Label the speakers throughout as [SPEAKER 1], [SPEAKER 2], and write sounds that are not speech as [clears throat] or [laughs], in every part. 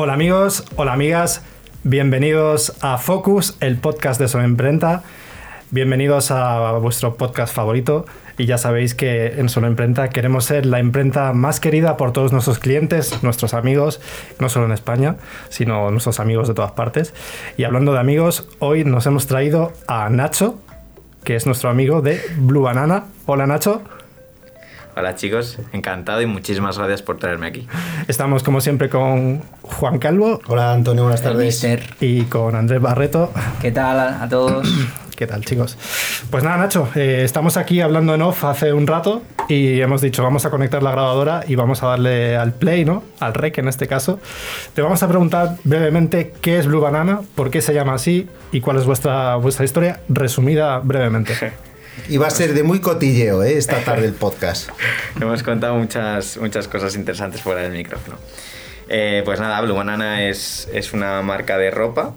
[SPEAKER 1] Hola amigos, hola amigas, bienvenidos a Focus, el podcast de Solo Imprenta. Bienvenidos a vuestro podcast favorito y ya sabéis que en Solo Imprenta queremos ser la imprenta más querida por todos nuestros clientes, nuestros amigos, no solo en España, sino nuestros amigos de todas partes. Y hablando de amigos, hoy nos hemos traído a Nacho, que es nuestro amigo de Blue Banana. Hola Nacho.
[SPEAKER 2] Hola chicos, encantado y muchísimas gracias por traerme aquí.
[SPEAKER 1] Estamos como siempre con Juan Calvo.
[SPEAKER 3] Hola Antonio, buenas tardes.
[SPEAKER 4] Mister.
[SPEAKER 1] Y con Andrés Barreto.
[SPEAKER 4] ¿Qué tal a todos? [clears throat]
[SPEAKER 1] ¿Qué tal, chicos? Pues nada, Nacho, eh, estamos aquí hablando en off hace un rato y hemos dicho, vamos a conectar la grabadora y vamos a darle al play, ¿no? Al rec en este caso. Te vamos a preguntar brevemente qué es Blue Banana, por qué se llama así y cuál es vuestra, vuestra historia, resumida brevemente. [laughs]
[SPEAKER 3] Y va a ser de muy cotilleo ¿eh? esta tarde el podcast. [laughs]
[SPEAKER 2] Hemos contado muchas, muchas cosas interesantes fuera del micrófono. Eh, pues nada, Blue Banana es, es una marca de ropa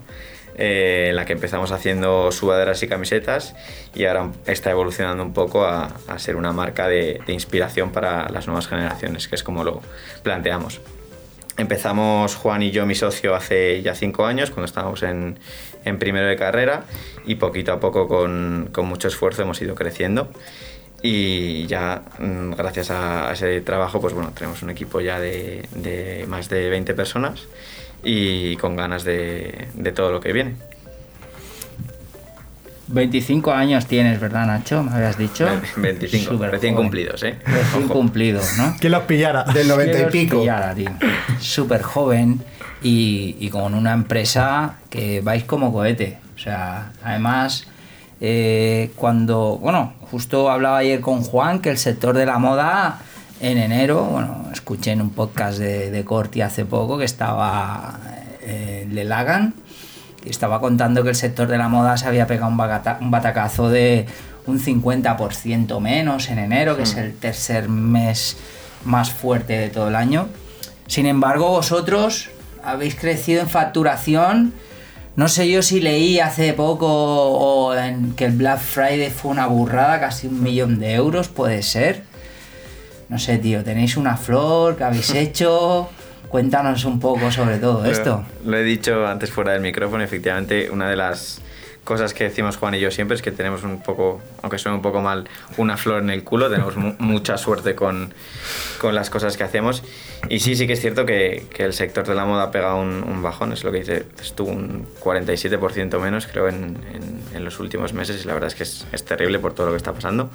[SPEAKER 2] eh, en la que empezamos haciendo sudaderas y camisetas y ahora está evolucionando un poco a, ser una marca de, inspiración para las nuevas generaciones, que es como lo planteamos. Empezamos Juan y yo, mi socio, hace ya cinco años, cuando estábamos en, en primero de carrera, y poquito a poco, con, con, mucho esfuerzo, hemos ido creciendo. Y ya, mm, gracias a ese trabajo, pues bueno, tenemos un equipo ya de, de más de 20 personas y con ganas de, de todo lo que viene.
[SPEAKER 4] 25 años tienes, ¿verdad, Nacho? Me habías dicho.
[SPEAKER 2] 25, recién cumplidos, ¿eh?
[SPEAKER 4] Recién cumplidos, ¿no?
[SPEAKER 1] ¿Quién los pillara?
[SPEAKER 3] Del 90 y pico.
[SPEAKER 4] Pillara, tío. Súper joven y, y, con una empresa que vais como cohete. O sea, además, eh, cuando. Bueno, justo hablaba ayer con Juan que el sector de la moda en enero, bueno, escuché en un podcast de, de Corti hace poco que estaba eh, Le Lagan, y estaba contando que el sector de la moda se había pegado un, bagata, un batacazo de un 50% menos en enero, que es el tercer mes más fuerte de todo el año. Sin embargo, vosotros habéis crecido en facturación. No sé yo si leí hace poco o en que el Black Friday fue una burrada, casi un millón de euros, puede ser. No sé, tío, tenéis una flor que habéis [laughs] hecho. Cuéntanos un poco sobre todo esto.
[SPEAKER 2] Lo he dicho antes fuera del micrófono, efectivamente, una de las cosas que decimos Juan y yo siempre es que tenemos un poco, aunque suene un poco mal, una flor en el culo, tenemos mucha suerte con, con, las cosas que hacemos. Y sí, sí que es cierto que, que el sector de la moda ha pegado un, un, bajón, es lo que dice, estuvo un 47% menos creo en, en, en, los últimos meses y la verdad es que es, es terrible por todo lo que está pasando.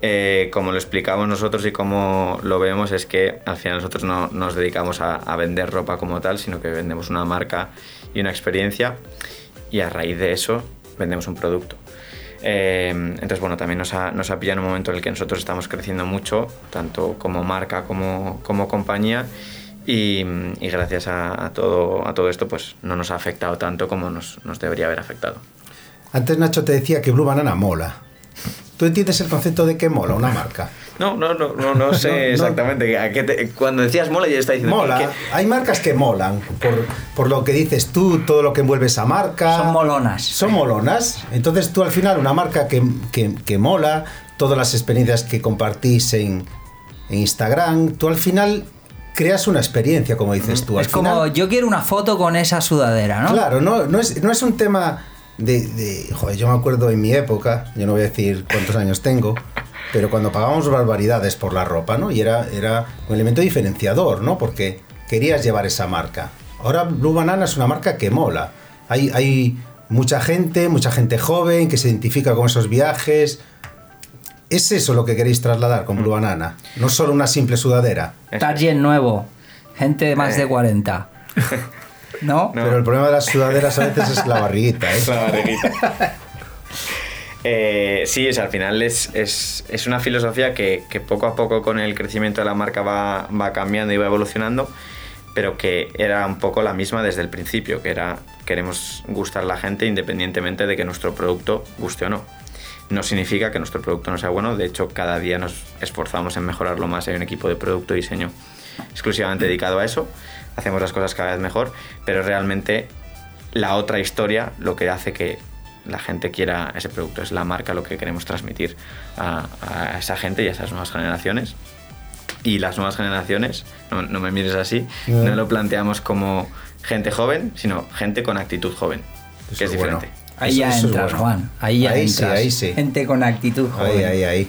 [SPEAKER 2] Eh, como lo explicamos nosotros y como lo vemos, es que al final nosotros no nos dedicamos a, a, vender ropa como tal, sino que vendemos una marca y una experiencia y a raíz de eso vendemos un producto. Eh, entonces, bueno, también nos ha, nos ha pillado en un momento en el que nosotros estamos creciendo mucho, tanto como marca como, como compañía, y, gracias a, todo, a todo esto, pues no nos ha afectado tanto como nos, nos debería haber afectado.
[SPEAKER 3] Antes Nacho te decía que Blue Banana mola. ¿Tú entiendes el concepto de que mola una marca?
[SPEAKER 2] No, no, no, no, [laughs] no sé no, exactamente. ¿A qué te, cuando decías mola, ya está diciendo.
[SPEAKER 3] Mola.
[SPEAKER 2] Que,
[SPEAKER 3] Hay marcas que molan. Por, por, lo que dices tú, todo lo que envuelve esa marca.
[SPEAKER 4] Son molonas.
[SPEAKER 3] Son molonas. Entonces tú al final, una marca que, que, que mola, todas las experiencias que compartís en, en Instagram, tú al final creas una experiencia, como dices tú. Al
[SPEAKER 4] es como yo quiero una foto con esa sudadera, ¿no?
[SPEAKER 3] Claro, no, no, es, no es un tema de, de, joder, yo me acuerdo en mi época, yo no voy a decir cuántos años tengo, pero cuando pagábamos barbaridades por la ropa, ¿no? Y era, era un elemento diferenciador, ¿no? Porque querías llevar esa marca. Ahora Blue Banana es una marca que mola. Hay, hay mucha gente, mucha gente joven que se identifica con esos viajes. ¿Es eso lo que queréis trasladar con Blue Banana? No solo una simple sudadera.
[SPEAKER 4] Target nuevo, gente de más de 40. [laughs] ¿No?
[SPEAKER 3] ¿No? Pero el problema de las sudaderas a veces es la barriguita, ¿eh?
[SPEAKER 2] La barriguita. [laughs] eh, sí, o al final es, es, una filosofía que, que, poco a poco con el crecimiento de la marca va, va cambiando y va evolucionando, pero que era un poco la misma desde el principio, que era queremos gustar a la gente independientemente de que nuestro producto guste o no. No significa que nuestro producto no sea bueno, de hecho cada día nos esforzamos en mejorarlo más, hay un equipo de producto y diseño exclusivamente dedicado a eso hacemos las cosas cada vez mejor, pero realmente la otra historia lo que hace que la gente quiera ese producto es la marca lo que queremos transmitir a, a esa gente y a esas nuevas generaciones. y las nuevas generaciones, no, no me mires así,
[SPEAKER 3] No.
[SPEAKER 2] no lo planteamos como gente joven, sino gente con actitud joven,
[SPEAKER 3] Eso
[SPEAKER 2] que es
[SPEAKER 3] bueno.
[SPEAKER 2] diferente.
[SPEAKER 4] Ahí
[SPEAKER 3] Eso-
[SPEAKER 4] ya entras,
[SPEAKER 3] bueno.
[SPEAKER 4] Juan. Ahí ya
[SPEAKER 3] Ahí sí, ahí sí.
[SPEAKER 4] Gente con actitud joven.
[SPEAKER 3] Ahí, ahí, ahí.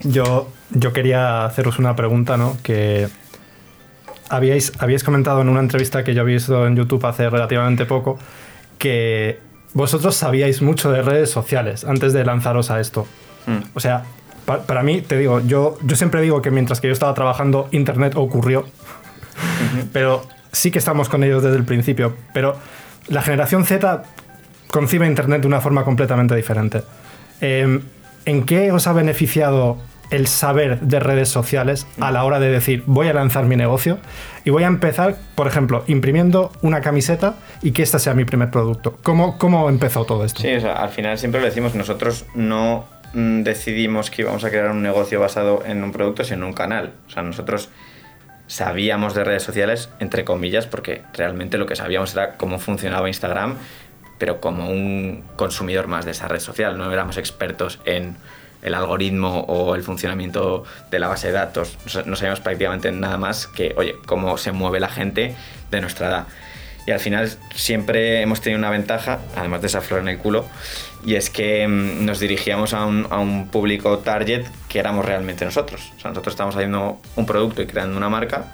[SPEAKER 1] Yo, yo quería haceros una pregunta, ¿no? Que habíais, habíais comentado en una entrevista que yo había visto en YouTube hace relativamente poco que vosotros sabíais mucho de redes sociales antes de lanzaros a esto.
[SPEAKER 2] Mm.
[SPEAKER 1] O sea, pa- para mí, te digo, yo, yo siempre digo que mientras que yo estaba trabajando, Internet ocurrió. Pero sí que estamos con ellos desde el principio. Pero la generación Z concibe Internet de una forma completamente diferente. Eh, ¿En qué os ha beneficiado el saber de redes sociales a la hora de decir voy a lanzar mi negocio y voy a empezar, por ejemplo, imprimiendo una camiseta y que esta sea mi primer producto? ¿Cómo, cómo empezó todo esto?
[SPEAKER 2] Sí, al final siempre lo decimos, nosotros no mm, decidimos que íbamos a crear un negocio basado en un producto, sino en un canal. O sea, nosotros sabíamos de redes sociales, entre comillas, porque realmente lo que sabíamos era cómo funcionaba Instagram, pero como un consumidor más de esa red social. No éramos expertos en el algoritmo o el funcionamiento de la base de datos. No sa- No sabíamos prácticamente nada más que, oye, cómo se mueve la gente de nuestra edad. Y al final siempre hemos tenido una ventaja, además de esa flor en el culo, y es que mm, nos dirigíamos a un, a un público target que éramos realmente nosotros. O sea, nosotros estamos haciendo un producto y creando una marca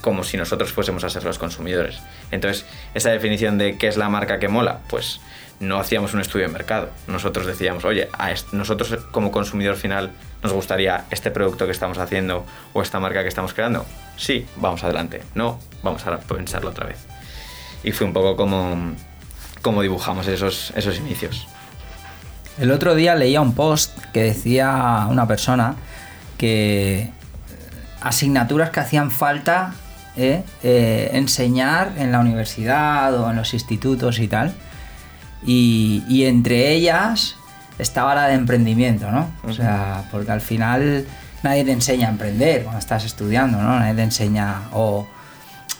[SPEAKER 2] como si nosotros fuésemos a ser los consumidores. Entonces, esa definición de qué es la marca que mola, pues no hacíamos un estudio de mercado. Nosotros decíamos, oye, a nosotros como consumidor final nos gustaría este producto que estamos haciendo o esta marca que estamos creando. Sí, vamos adelante. No, vamos a pensarlo otra vez. Y fue un poco como, como dibujamos esos, esos inicios.
[SPEAKER 4] El otro día leía un post que decía una persona que asignaturas que hacían falta ¿eh? Eh, enseñar en la universidad o en los institutos y tal. Y, y entre ellas estaba la de emprendimiento, ¿no? O sea, porque al final nadie te enseña a emprender cuando estás estudiando, ¿no? Nadie te enseña o...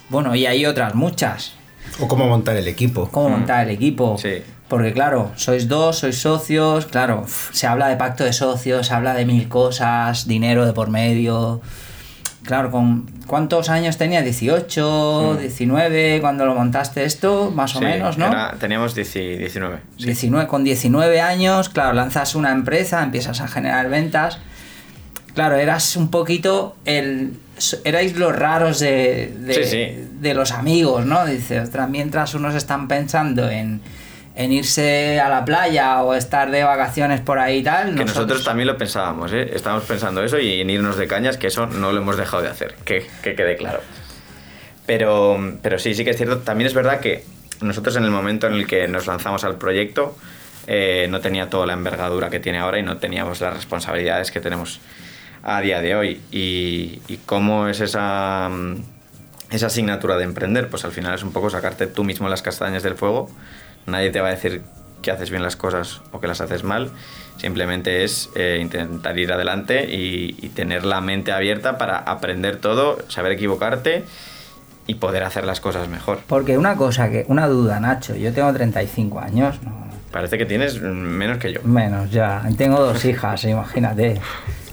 [SPEAKER 4] Bueno, y hay otras muchas.
[SPEAKER 3] O cómo montar el equipo.
[SPEAKER 4] Cómo montar el equipo.
[SPEAKER 2] Sí.
[SPEAKER 4] Porque claro, sois dos, sois socios, claro, se habla de pacto de socios, se habla de mil cosas, dinero de por medio. Claro, con ¿cuántos años tenía? 18, 19 cuando lo montaste esto, más o
[SPEAKER 2] Sí,
[SPEAKER 4] menos, ¿no?
[SPEAKER 2] era- teníamos 10 19. sí.
[SPEAKER 4] 19, con 19 años, claro, lanzas una empresa, empiezas a generar ventas. Claro, eras un poquito el. Erais los raros de, de,
[SPEAKER 2] Sí, sí.
[SPEAKER 4] de los amigos, ¿no? Dice, ostras, mientras unos están pensando en, en irse a la playa o estar de vacaciones por ahí y tal.
[SPEAKER 2] Que nosotros también lo pensábamos, ¿eh? Estábamos pensando eso y en irnos de cañas, que eso no lo hemos dejado de hacer, que, que quede claro. Pero, pero sí, sí que es cierto. También es verdad que nosotros en el momento en el que nos lanzamos al proyecto eh, no tenía toda la envergadura que tiene ahora y no teníamos las responsabilidades que tenemos a día de hoy. Y, y cómo es esa, esa asignatura de emprender, pues al final es un poco sacarte tú mismo las castañas del fuego. Nadie te va a decir que haces bien las cosas o que las haces mal. Simplemente es eh, intentar ir adelante y, y tener la mente abierta para aprender todo, saber equivocarte y poder hacer las cosas mejor.
[SPEAKER 4] Porque una cosa, que una duda, Nacho, yo tengo 35 años, no,
[SPEAKER 2] Parece que tienes menos que yo.
[SPEAKER 4] menos ya, tengo dos [laughs] hijas, imagínate.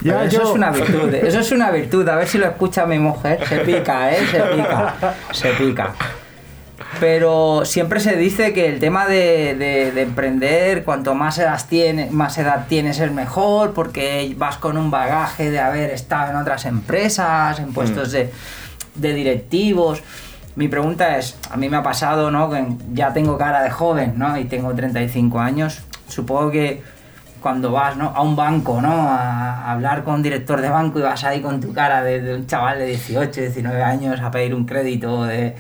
[SPEAKER 1] Ya,
[SPEAKER 4] eso
[SPEAKER 1] yo-
[SPEAKER 4] es una virtud, eso es una virtud, a ver si lo escucha mi mujer, se pica, ¿eh? Se pica, se pica. Pero siempre se dice que el tema de, de- de emprender, cuanto más edad, tienes, más edad tienes es mejor, porque vas con un bagaje de haber estado en otras empresas, en puestos de, de directivos. Mi pregunta es, a mí me ha pasado, ¿no? Que ya tengo cara de joven, ¿no? Y tengo 35 años. Supongo que cuando vas ¿no? a un banco, ¿no? A hablar con un director de banco y vas ahí con tu cara de, de un chaval de 18, 19 años a pedir un crédito de,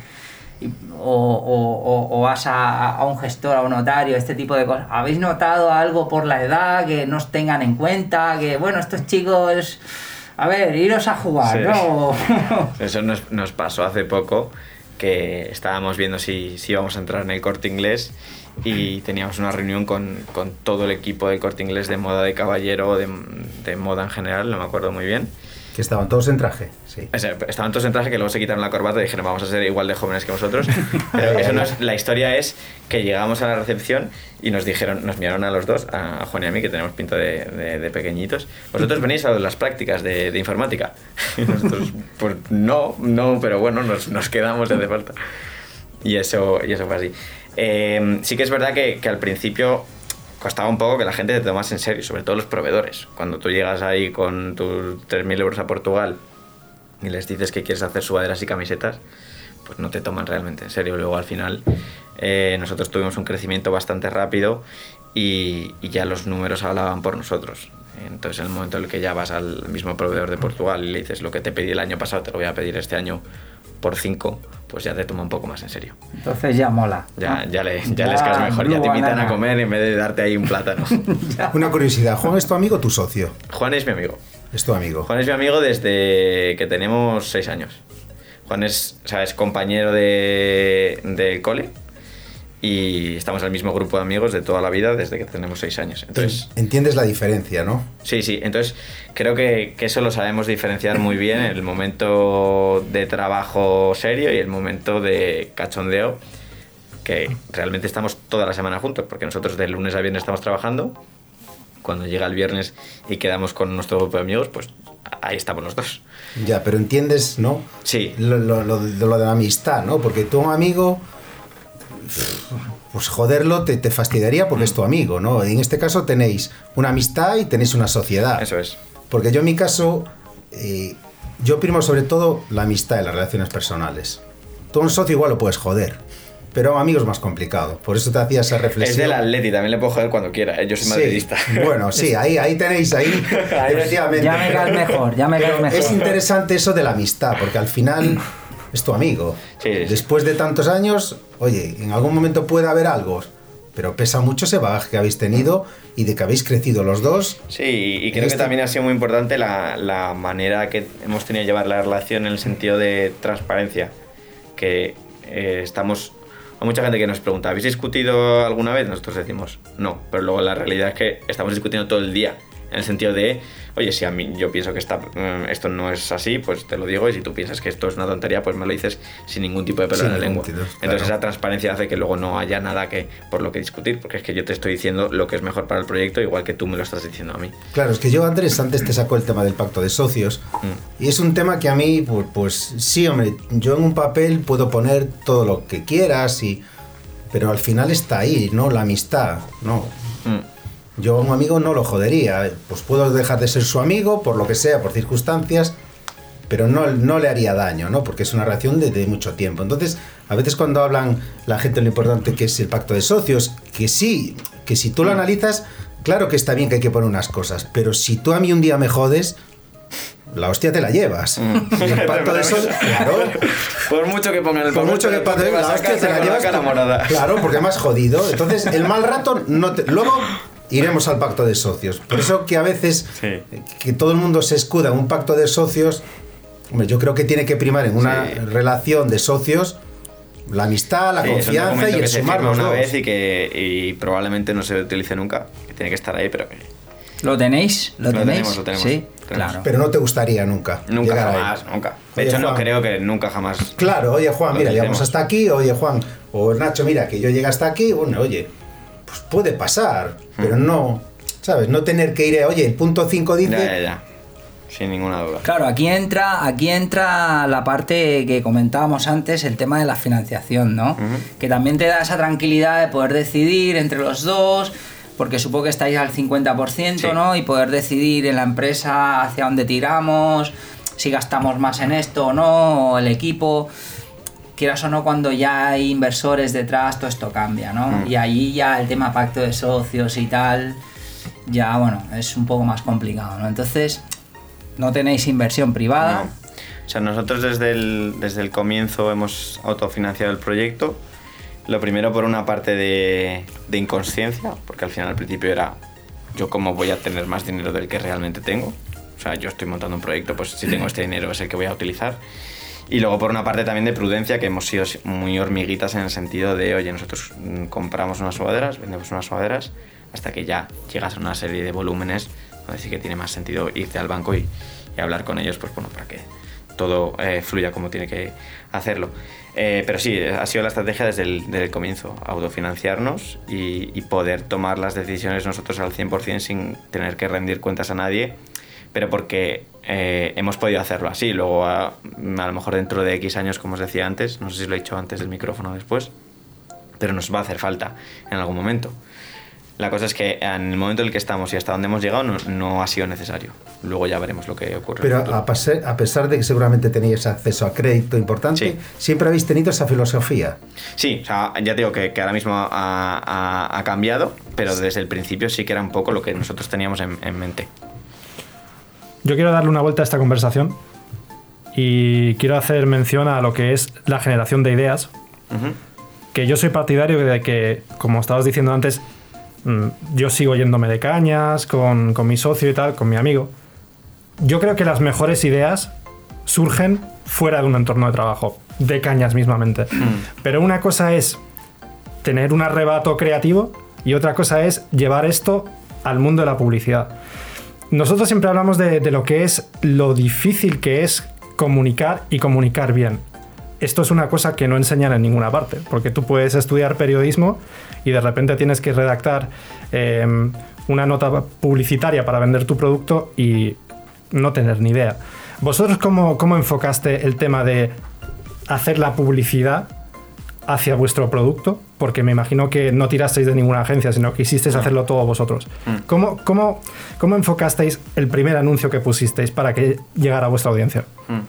[SPEAKER 4] o, o- vas a, a un gestor, a un notario, este tipo de cosas. ¿Habéis notado algo por la edad que no os tengan en cuenta? Que, bueno, estos chicos, a ver, iros a jugar,
[SPEAKER 2] Sí.
[SPEAKER 4] ¿no? [laughs]
[SPEAKER 2] Eso nos, nos pasó hace poco, que estábamos viendo si, si íbamos a entrar en el corte inglés y teníamos una reunión con, con todo el equipo del corte inglés de moda de caballero o de, de moda en general, no me acuerdo muy bien.
[SPEAKER 3] Que estaban todos en traje, sí.
[SPEAKER 2] O sea, estaban todos en traje que luego se quitaron la corbata y dijeron vamos a ser igual de jóvenes que vosotros. [laughs] Pero eso no es, la historia es que llegamos a la recepción y nos dijeron, nos miraron a los dos, a Juan y a mí, que tenemos pinta de, de- de pequeñitos. Vosotros venís a las prácticas de, de informática. Y [laughs] nosotros, pues no, no, pero bueno, nos, nos quedamos si hace falta. Y eso, y eso fue así. Eh, sí que es verdad que, que al principio costaba un poco que la gente te tomase en serio, sobre todo los proveedores. Cuando tú llegas ahí con tus 3.000 euros a Portugal y les dices que quieres hacer sudaderas y camisetas, pues no te toman realmente en serio. Luego al final eh, nosotros tuvimos un crecimiento bastante rápido y, y ya los números hablaban por nosotros. Entonces en el momento en el que ya vas al mismo proveedor de Portugal y le dices lo que te pedí el año pasado te lo voy a pedir este año por 5, pues ya te toma un poco más en serio.
[SPEAKER 4] Entonces ya mola.
[SPEAKER 2] Ya,
[SPEAKER 4] ¿no?
[SPEAKER 2] ya, le, ya les caes mejor, ya te invitan a comer en vez de darte ahí un plátano. [laughs]
[SPEAKER 3] Una curiosidad, ¿Juan es tu amigo o tu socio?
[SPEAKER 2] Juan es mi amigo.
[SPEAKER 3] Es tu amigo.
[SPEAKER 2] Juan es mi amigo desde que tenemos 6 años. Juan es, o sea, es compañero de, del cole y estamos en el mismo grupo de amigos de toda la vida desde que tenemos 6 años. Entonces,
[SPEAKER 3] Entiendes la diferencia, ¿no?
[SPEAKER 2] sí, sí, entonces creo que, que eso lo sabemos diferenciar muy bien, el momento de trabajo serio y el momento de cachondeo, que realmente estamos toda la semana juntos, porque nosotros de lunes a viernes estamos trabajando, cuando llega el viernes y quedamos con nuestro grupo de amigos, pues ahí estamos los dos.
[SPEAKER 3] Ya, pero entiendes, ¿no?
[SPEAKER 2] Sí.
[SPEAKER 3] Lo, lo- lo- de lo de la amistad, ¿no? Porque tu amigo, pues joderlo te, te fastidiaría porque es tu amigo, ¿no? En este caso tenéis una amistad y tenéis una sociedad.
[SPEAKER 2] Eso es.
[SPEAKER 3] Porque yo en mi caso, eh, yo primo sobre todo la amistad y las relaciones personales. Tú a un socio igual lo puedes joder, pero a un amigo es más complicado. Por eso te hacía esa
[SPEAKER 2] Es
[SPEAKER 3] reflexión.
[SPEAKER 2] del Atleti, también le puedo joder cuando quiera. ¿eh? Yo soy
[SPEAKER 3] Sí.
[SPEAKER 2] madridista. [laughs]
[SPEAKER 3] Bueno, sí, ahí, ahí tenéis, ahí, [laughs] efectivamente.
[SPEAKER 4] Ya me caes mejor, ya me caes mejor.
[SPEAKER 3] Es interesante eso de la amistad, porque al final es tu amigo.
[SPEAKER 2] Sí, sí, sí.
[SPEAKER 3] Después de tantos años, oye, en algún momento puede haber algo, pero pesa mucho ese bagaje que habéis tenido y de que habéis crecido los dos.
[SPEAKER 2] Sí, y creo
[SPEAKER 3] Este-
[SPEAKER 2] que también ha sido muy importante la, la manera que hemos tenido de llevar la relación en el sentido de transparencia. Que eh, estamos. Hay mucha gente que nos pregunta, ¿habéis discutido alguna vez? Nosotros decimos no, pero luego la realidad es que estamos discutiendo todo el día. En el sentido de, oye, si a mí yo pienso que esta, mm, esto no es así, pues te lo digo, y si tú piensas que esto es una tontería, pues me lo dices sin ningún tipo de pelo
[SPEAKER 3] Sin
[SPEAKER 2] en la lengua. Entonces esa transparencia hace que luego no haya nada que por lo que discutir, porque es que yo te estoy diciendo lo que es mejor para el proyecto, igual que tú me lo estás diciendo a mí.
[SPEAKER 3] Claro, es que yo, Andrés, antes te sacó el tema del pacto de socios.
[SPEAKER 2] Mm.
[SPEAKER 3] Y es un tema que a mí, pues, pues sí, hombre, yo en un papel puedo poner todo lo que quieras, y, pero al final está ahí, ¿no? La amistad, ¿no?
[SPEAKER 2] Mm.
[SPEAKER 3] Yo a un amigo no lo jodería, pues puedo dejar de ser su amigo por lo que sea, por circunstancias, pero no, no le haría daño, ¿no? Porque es una relación de, de mucho tiempo. Entonces, a veces cuando hablan la gente lo importante que es el pacto de socios, que sí, que si tú lo analizas, claro que está bien que hay que poner unas cosas, pero si tú a mí un día me jodes, la hostia te la llevas. Y el [laughs] pacto de socios, claro.
[SPEAKER 2] Por mucho que pongan el
[SPEAKER 3] Por
[SPEAKER 2] papel,
[SPEAKER 3] mucho que
[SPEAKER 2] te
[SPEAKER 3] pase,
[SPEAKER 2] vas
[SPEAKER 3] la hostia te la llevas.
[SPEAKER 2] cara morada.
[SPEAKER 3] Claro, porque me has jodido. Entonces, el mal rato no te. Luego iremos al pacto de socios. Por eso que a veces
[SPEAKER 2] Sí.
[SPEAKER 3] que todo el mundo se escuda en un pacto de socios. Yo creo que tiene que primar en una
[SPEAKER 2] Sí.
[SPEAKER 3] relación de socios la amistad, la
[SPEAKER 2] Sí,
[SPEAKER 3] confianza y
[SPEAKER 2] que
[SPEAKER 3] el
[SPEAKER 2] se
[SPEAKER 3] sumar
[SPEAKER 2] firma
[SPEAKER 3] los
[SPEAKER 2] una
[SPEAKER 3] dos.
[SPEAKER 2] vez y que y probablemente no se utilice nunca, que tiene que estar ahí, pero que
[SPEAKER 4] ¿Lo tenéis? ¿Lo,
[SPEAKER 2] Lo
[SPEAKER 4] tenéis?
[SPEAKER 2] tenemos, lo tenemos.
[SPEAKER 4] Sí,
[SPEAKER 2] Tenemos.
[SPEAKER 4] claro.
[SPEAKER 3] Pero no te gustaría nunca.
[SPEAKER 2] nunca
[SPEAKER 3] ahí.
[SPEAKER 2] jamás, nunca. De
[SPEAKER 3] Oye,
[SPEAKER 2] hecho, no
[SPEAKER 3] Juan.
[SPEAKER 2] creo que nunca jamás.
[SPEAKER 3] Claro, oye Juan, mira, llegamos hasta aquí, oye Juan, o Nacho, mira, que yo llegué hasta aquí, bueno, oye, pues puede pasar, pero
[SPEAKER 2] Mm.
[SPEAKER 3] no, ¿sabes? No tener que ir, a, oye, el punto 5 dice,
[SPEAKER 2] Ya, ya, ya. Sin ninguna duda.
[SPEAKER 4] Claro, aquí entra, aquí entra la parte que comentábamos antes, el tema de la financiación, ¿no? Que también te da esa tranquilidad de poder decidir entre los dos, porque supongo que estáis al 50%,
[SPEAKER 2] Sí.
[SPEAKER 4] ¿no? Y poder decidir en la empresa hacia dónde tiramos, si gastamos más en esto o no, o el equipo. Quieras o no, cuando ya hay inversores detrás, todo esto cambia, ¿no?
[SPEAKER 2] Mm.
[SPEAKER 4] Y ahí ya el tema pacto de socios y tal, ya, bueno, es un poco más complicado, ¿no? Entonces, no tenéis inversión privada.
[SPEAKER 2] No. O sea, nosotros desde el, desde el comienzo hemos autofinanciado el proyecto. Lo primero por una parte de, de inconsciencia, porque al final al principio era yo cómo voy a tener más dinero del que realmente tengo. O sea, yo estoy montando un proyecto, pues si tengo este [laughs] dinero es el que voy a utilizar. Y luego por una parte también de prudencia, que hemos sido muy hormiguitas en el sentido de, oye, nosotros mm, compramos unas sudaderas, vendemos unas sudaderas, hasta que ya llegas a una serie de volúmenes donde sí que tiene más sentido irte al banco y, y hablar con ellos, pues bueno, para que todo eh, fluya como tiene que hacerlo. Eh, pero sí, ha sido la estrategia desde el, desde el comienzo, autofinanciarnos y, y, poder tomar las decisiones nosotros al 100% sin tener que rendir cuentas a nadie, pero porque eh, hemos podido hacerlo así. Luego, a, a, lo mejor dentro de X años, como os decía antes, no sé si lo he dicho antes del micrófono o después, pero nos va a hacer falta en algún momento. La cosa es que en el momento en el que estamos y hasta donde hemos llegado no, no, ha sido necesario. Luego ya veremos lo que ocurre.
[SPEAKER 3] Pero a, pasar, a, pesar de que seguramente teníais acceso a crédito importante, sí. siempre habéis tenido esa filosofía.
[SPEAKER 2] Sí, o sea, ya te digo que, que ahora mismo ha, ha, ha, cambiado, pero desde el principio sí que era un poco lo que nosotros teníamos en, en mente.
[SPEAKER 1] Yo quiero darle una vuelta a esta conversación y quiero hacer mención a lo que es la generación de ideas. Uh -huh. Que yo soy partidario de que, como estabas diciendo antes, Mm, yo sigo yéndome de cañas con, con, mi socio y tal, con mi amigo. Yo creo que las mejores ideas surgen fuera de un entorno de trabajo, de cañas mismamente. Mm. Pero una cosa es tener un arrebato creativo y otra cosa es llevar esto al mundo de la publicidad. Nosotros siempre hablamos de, lo que es lo difícil que es comunicar y comunicar bien esto es una cosa que no enseñan en ninguna parte, porque tú puedes estudiar periodismo y de repente tienes que redactar eh, una nota publicitaria para vender tu producto y no tener ni idea. ¿Vosotros cómo, cómo enfocaste el tema de hacer la publicidad hacia vuestro producto? Porque me imagino que no tirasteis de ninguna agencia, sino que quisisteis hacerlo todo vosotros. Mm. ¿Cómo, cómo, ¿Cómo enfocasteis el primer anuncio que pusisteis para que llegara a vuestra audiencia?
[SPEAKER 2] Mm.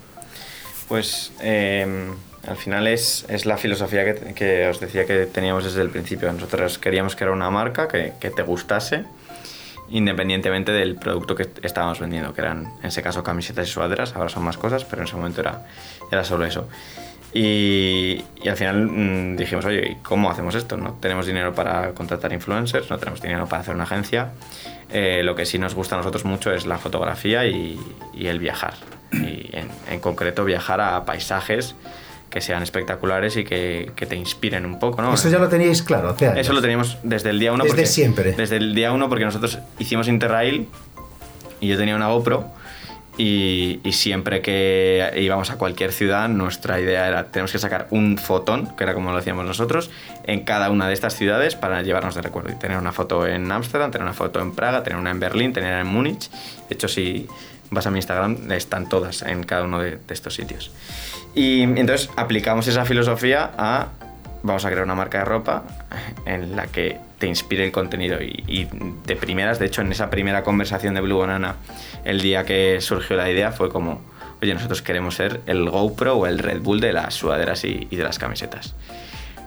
[SPEAKER 2] Pues eh, al final es, es la filosofía que, que, os decía que teníamos desde el principio. Nosotros queríamos que era una marca que, que, te gustase independientemente del producto que estábamos vendiendo, que eran en ese caso camisetas y sudaderas, ahora son más cosas, pero en ese momento era, era solo eso. Y, y, al final mmm, dijimos, oye, ¿cómo hacemos esto? No tenemos dinero para contratar influencers, no tenemos dinero para hacer una agencia. Eh, lo que sí nos gusta a nosotros mucho es la fotografía y, y el viajar. Y en, en, concreto viajar a paisajes que sean espectaculares y que, que, te inspiren un poco, ¿no?
[SPEAKER 3] Eso ya lo teníais claro, hace años.
[SPEAKER 2] Eso lo teníamos desde el día uno.
[SPEAKER 3] Desde
[SPEAKER 2] porque,
[SPEAKER 3] siempre.
[SPEAKER 2] Desde el día uno porque nosotros hicimos Interrail y yo tenía una GoPro y, siempre que íbamos a cualquier ciudad, nuestra idea era, tenemos que sacar un fotón, que era como lo decíamos nosotros, en cada una de estas ciudades para llevarnos de recuerdo. Y tener una foto en Ámsterdam, tener una foto en Praga, tener una en Berlín, tener una en Múnich. De hecho, si vas a mi Instagram, están todas en cada uno de estos sitios. Y entonces aplicamos esa filosofía a vamos a crear una marca de ropa en la que te inspire el contenido y, y, de primeras, de hecho en esa primera conversación de Blue Banana el día que surgió la idea fue como oye nosotros queremos ser el GoPro o el Red Bull de las sudaderas y, y de las camisetas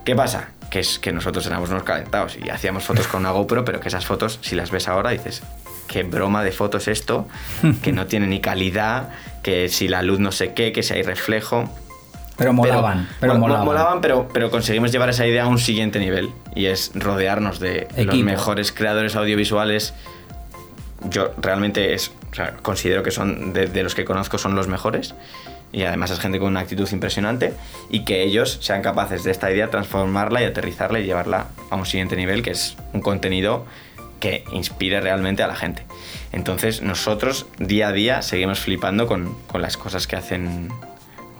[SPEAKER 2] ¿qué pasa? que es que nosotros éramos unos calentados y hacíamos fotos con una [laughs] GoPro pero que esas fotos si las ves ahora dices qué broma de fotos esto que no tiene ni calidad que si la luz no sé qué que si hay reflejo
[SPEAKER 4] pero molaban.
[SPEAKER 2] Pero,
[SPEAKER 4] pero molaban,
[SPEAKER 2] molaban pero, pero, conseguimos llevar esa idea a un siguiente nivel. Y es rodearnos de Equipo. los mejores creadores audiovisuales. Yo realmente es, o sea, considero que son de, de, los que conozco son los mejores. Y además es gente con una actitud impresionante. Y que ellos sean capaces de esta idea transformarla y aterrizarla y llevarla a un siguiente nivel, que es un contenido que inspire realmente a la gente. Entonces nosotros día a día seguimos flipando con, con las cosas que hacen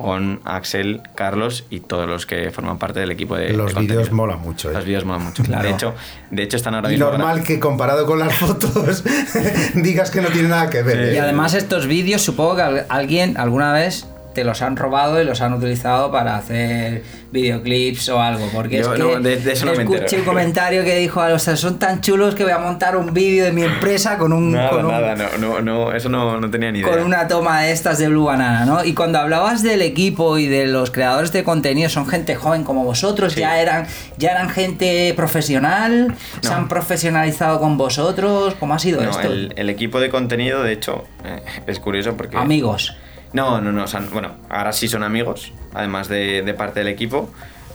[SPEAKER 2] con Axel, Carlos y todos los que forman parte del equipo de
[SPEAKER 3] Los vídeos molan mucho. ¿eh?
[SPEAKER 2] Los vídeos molan mucho. Claro. De, hecho, de hecho, están ahora
[SPEAKER 3] y
[SPEAKER 2] mismo.
[SPEAKER 3] normal
[SPEAKER 2] ahora...
[SPEAKER 3] que comparado con las fotos [laughs] digas que no tiene nada que ver.
[SPEAKER 4] Sí. Y además, estos vídeos, supongo que alguien alguna vez te los han robado y los han utilizado para hacer videoclips o algo. Porque Yo, es que
[SPEAKER 2] no, de, de eso no
[SPEAKER 4] escuché un comentario que dijo, o sea, son tan chulos que voy a montar un vídeo de mi empresa con un...
[SPEAKER 2] Nada,
[SPEAKER 4] con un,
[SPEAKER 2] nada, no, no, no, eso no, no, tenía ni idea.
[SPEAKER 4] Con una toma de estas de Blue Banana, ¿no? Y cuando hablabas del equipo y de los creadores de contenido, son gente joven como vosotros, sí. ya, eran, ya eran gente profesional, no. se han profesionalizado con vosotros, ¿cómo ha sido
[SPEAKER 2] no,
[SPEAKER 4] esto?
[SPEAKER 2] El, el, equipo de contenido, de hecho, eh, es curioso porque...
[SPEAKER 4] Amigos.
[SPEAKER 2] No, no, no. Bueno, ahora sí son amigos, además de, parte del equipo,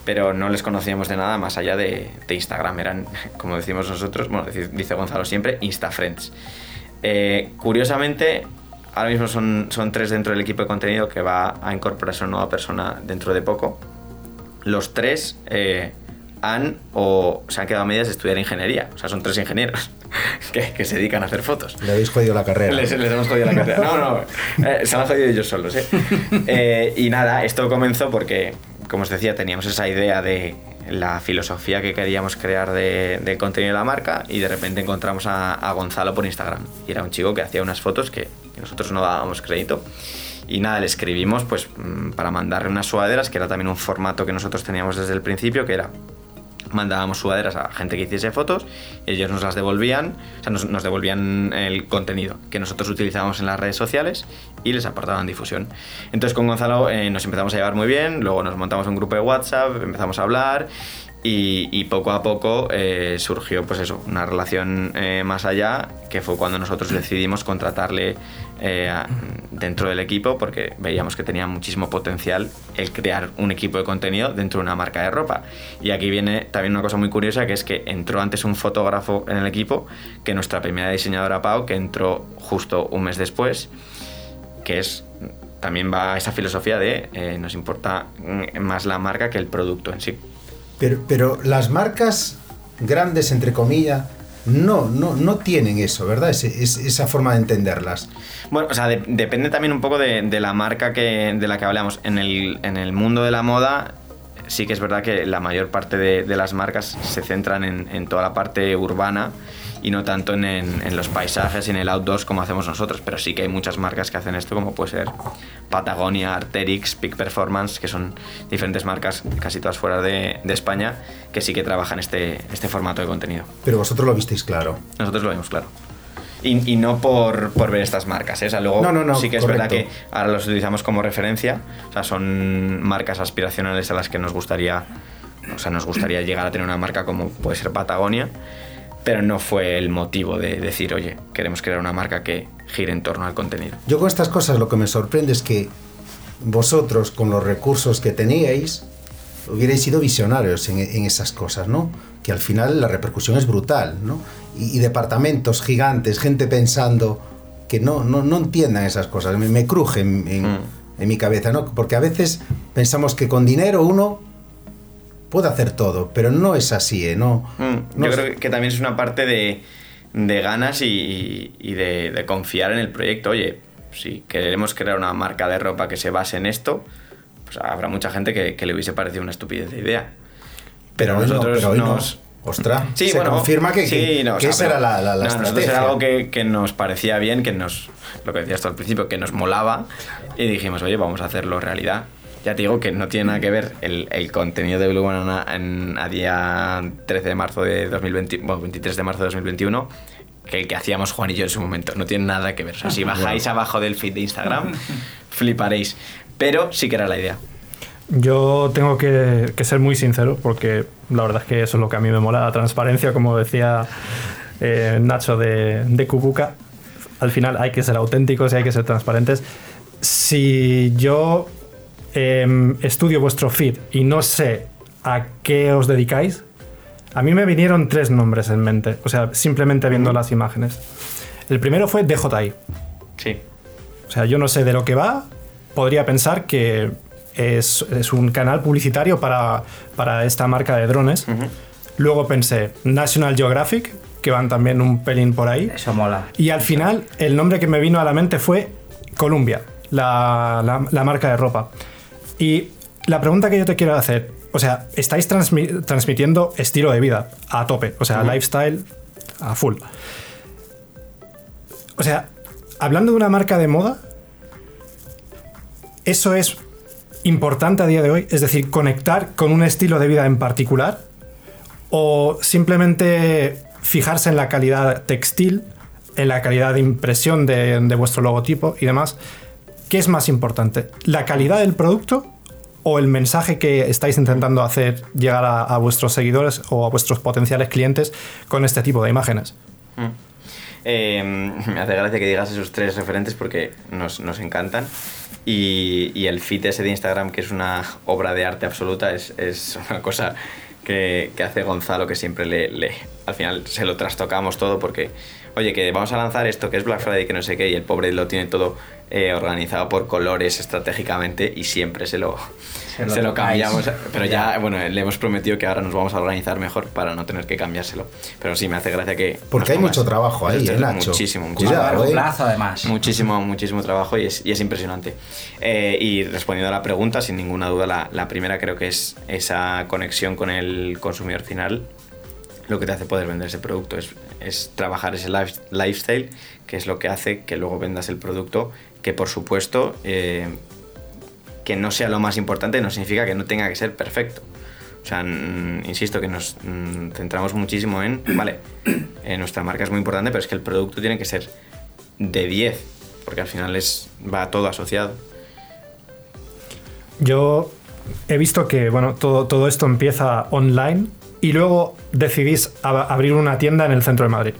[SPEAKER 2] pero no les conocíamos de nada más allá de, Instagram. Eran, [laughs] como decimos nosotros, bueno, dice Gonzalo siempre, Instafriends. Eh, curiosamente, ahora mismo son, son tres dentro del equipo de contenido que va a incorporarse una nueva persona dentro de poco. Los tres, eh, han o se han quedado a medias de estudiar ingeniería. O sea, son tres ingenieros [laughs] que, que se dedican a hacer fotos.
[SPEAKER 3] Le habéis jodido la carrera.
[SPEAKER 2] Les, les hemos jodido la carrera. No, no, eh, se han jodido ellos solos, ¿eh? [laughs] Eh, Y nada, esto comenzó porque, como os decía, teníamos esa idea de la filosofía que queríamos crear de, del contenido de la marca y de repente encontramos a, a Gonzalo por Instagram. Y era un chico que hacía unas fotos que, que nosotros no dábamos crédito. Y nada, le escribimos pues mm, para mandarle unas sudaderas, que era también un formato que nosotros teníamos desde el principio, que era mandábamos sudaderas a gente que hiciese fotos, ellos nos las devolvían, o sea, nos, devolvían el contenido que nosotros utilizábamos en las redes sociales y les aportaban difusión. Entonces con Gonzalo eh, nos empezamos a llevar muy bien, luego nos montamos un grupo de WhatsApp, empezamos a hablar y, poco a poco eh, surgió pues eso, una relación eh, más allá, que fue cuando nosotros decidimos contratarle eh, dentro del equipo porque veíamos que tenía muchísimo potencial el crear un equipo de contenido dentro de una marca de ropa. Y aquí viene también una cosa muy curiosa que es que entró antes un fotógrafo en el equipo que nuestra primera diseñadora Pau, que entró justo un mes después, que es también va a esa filosofía de nos importa mm, más la marca que el producto en sí.
[SPEAKER 3] Pero, pero las marcas grandes, entre comillas, no, no, no tienen eso, ¿verdad? Es- esa forma de entenderlas.
[SPEAKER 2] Bueno, o sea, de- depende también un poco de, de la marca que, de la que hablamos. En el, en el mundo de la moda, sí que es verdad que la mayor parte de, de las marcas se centran en, en toda la parte urbana y no tanto en, en- en los paisajes y en el outdoors como hacemos nosotros. Pero sí que hay muchas marcas que hacen esto, como puede ser Patagonia, Arterix, Peak Performance, que son diferentes marcas, casi todas fuera de, de España, que sí que trabajan este, este formato de contenido.
[SPEAKER 3] Pero vosotros lo visteis claro.
[SPEAKER 2] Nosotros lo vemos claro. Y, y no por, por ver estas marcas, ¿eh? O sea, luego
[SPEAKER 3] No, no, no,
[SPEAKER 2] sí que es verdad que
[SPEAKER 3] correcto.
[SPEAKER 2] ahora los utilizamos como referencia. O sea, son marcas aspiracionales a las que nos gustaría, o sea, nos gustaría llegar a tener una marca como puede ser Patagonia, pero no fue el motivo de decir, oye, queremos crear una marca que gire en torno al contenido.
[SPEAKER 3] Yo con estas cosas lo que me sorprende es que vosotros, con los recursos que teníais, hubierais sido visionarios en, en esas cosas, ¿no? Que al final la repercusión es brutal, ¿no? Y, y departamentos gigantes, gente pensando que no, no, no entiendan esas cosas. Me, me cruje en, en-
[SPEAKER 2] Mm.
[SPEAKER 3] en mi cabeza, ¿no? Porque a veces pensamos que con dinero uno puede hacer todo, pero no es así, ¿eh? No,
[SPEAKER 2] Mm,
[SPEAKER 3] no
[SPEAKER 2] Yo
[SPEAKER 3] es-
[SPEAKER 2] creo que también es una parte de, de ganas y, y de, de confiar en el proyecto. Oye, si queremos crear una marca de ropa que se base en esto, pues habrá mucha gente que, que le hubiese parecido una estupidez de idea. Pero,
[SPEAKER 3] no,
[SPEAKER 2] nosotros
[SPEAKER 3] pero hoy no.
[SPEAKER 2] nos...
[SPEAKER 3] Ostras,
[SPEAKER 2] Sí,
[SPEAKER 3] se
[SPEAKER 2] bueno,
[SPEAKER 3] confirma que,
[SPEAKER 2] sí, no, o
[SPEAKER 3] que
[SPEAKER 2] sea,
[SPEAKER 3] esa
[SPEAKER 2] pero-
[SPEAKER 3] era la, la, la
[SPEAKER 2] no, nosotros
[SPEAKER 3] estrategia.
[SPEAKER 2] era algo que, que nos parecía bien, que nos, lo que decías tú al principio, que nos molaba y dijimos, oye, vamos a hacerlo realidad. Ya te digo que no tiene nada que ver el, el contenido de Blue Banana en, a día 13 de marzo de 2020, bueno, 23 de marzo de 2021 que el que hacíamos Juan y yo en su momento. No tiene nada que ver. O sea, si [laughs] bajáis abajo del feed de Instagram, [laughs] fliparéis. Pero sí que era la idea.
[SPEAKER 1] Yo tengo que, que ser muy sincero porque la verdad es que eso es lo que a mí me mola, la transparencia, como decía eh, Nacho de, de Kubuka. Al final hay que ser auténticos y hay que ser transparentes. Si yo em, estudio vuestro feed y no sé a qué os dedicáis, a mí me vinieron tres nombres en mente, o sea, simplemente viendo las imágenes. El primero fue DJI.
[SPEAKER 2] Sí.
[SPEAKER 1] O sea, yo no sé de lo que va. Podría pensar que es, es un canal publicitario para, para esta marca de drones.
[SPEAKER 2] Ujú.
[SPEAKER 1] Luego pensé National Geographic, que van también un pelín por ahí.
[SPEAKER 4] Eso mola.
[SPEAKER 1] Y al final, el nombre que me vino a la mente fue Columbia, la, la- la marca de ropa. Y la pregunta que yo te quiero hacer, o sea, estáis transmi- transmitiendo estilo de vida a tope, o sea, lifestyle a full. O sea, hablando de una marca de moda, eso es importante a día de hoy, es decir, conectar con un estilo de vida en particular o simplemente fijarse en la calidad textil, en la calidad de impresión de, de vuestro logotipo y demás. ¿Qué es más importante? ¿La calidad del producto o el mensaje que estáis intentando hacer llegar a, a vuestros seguidores o a vuestros potenciales clientes con este tipo de imágenes?
[SPEAKER 2] Mm. Eh, me hace gracia que digas esos tres referentes porque nos, nos encantan. Y, y el feed ese de Instagram, que es una obra de arte absoluta, es, es una cosa que, que hace Gonzalo que siempre le, le- Al final se lo trastocamos todo porque oye, que vamos a lanzar esto que es Black Friday, que no sé qué, y el pobre lo tiene todo eh, organizado por colores estratégicamente y siempre se lo,
[SPEAKER 4] Se lo
[SPEAKER 2] se lo cambiamos. Pero
[SPEAKER 4] Ya.
[SPEAKER 2] bueno, le hemos prometido que ahora nos vamos a organizar mejor para no tener que cambiárselo. Pero sí, me hace gracia que...
[SPEAKER 3] Porque hay mucho trabajo ahí,
[SPEAKER 2] esto,
[SPEAKER 3] ¿eh, Nacho?
[SPEAKER 2] Muchísimo, muchísimo.
[SPEAKER 3] Cuidado,
[SPEAKER 4] a largo
[SPEAKER 3] eh.
[SPEAKER 4] plazo, además.
[SPEAKER 2] Muchísimo, muchísimo trabajo y es, y es impresionante. Eh, y respondiendo a la pregunta, sin ninguna duda, la, la primera creo que es esa conexión con el consumidor final. Lo que te hace poder vender ese producto es, es trabajar ese life- lifestyle, que es lo que hace que luego vendas el producto, que por supuesto, eh, que no sea lo más importante no significa que no tenga que ser perfecto. O sea, insisto que nos centramos muchísimo en, [clears throat] vale, eh, nuestra marca es muy importante, pero es que el producto tiene que ser de 10, porque al final es, va todo asociado.
[SPEAKER 1] Yo he visto que bueno, todo, todo esto empieza online y luego decidís ab- abrir una tienda en el centro de Madrid.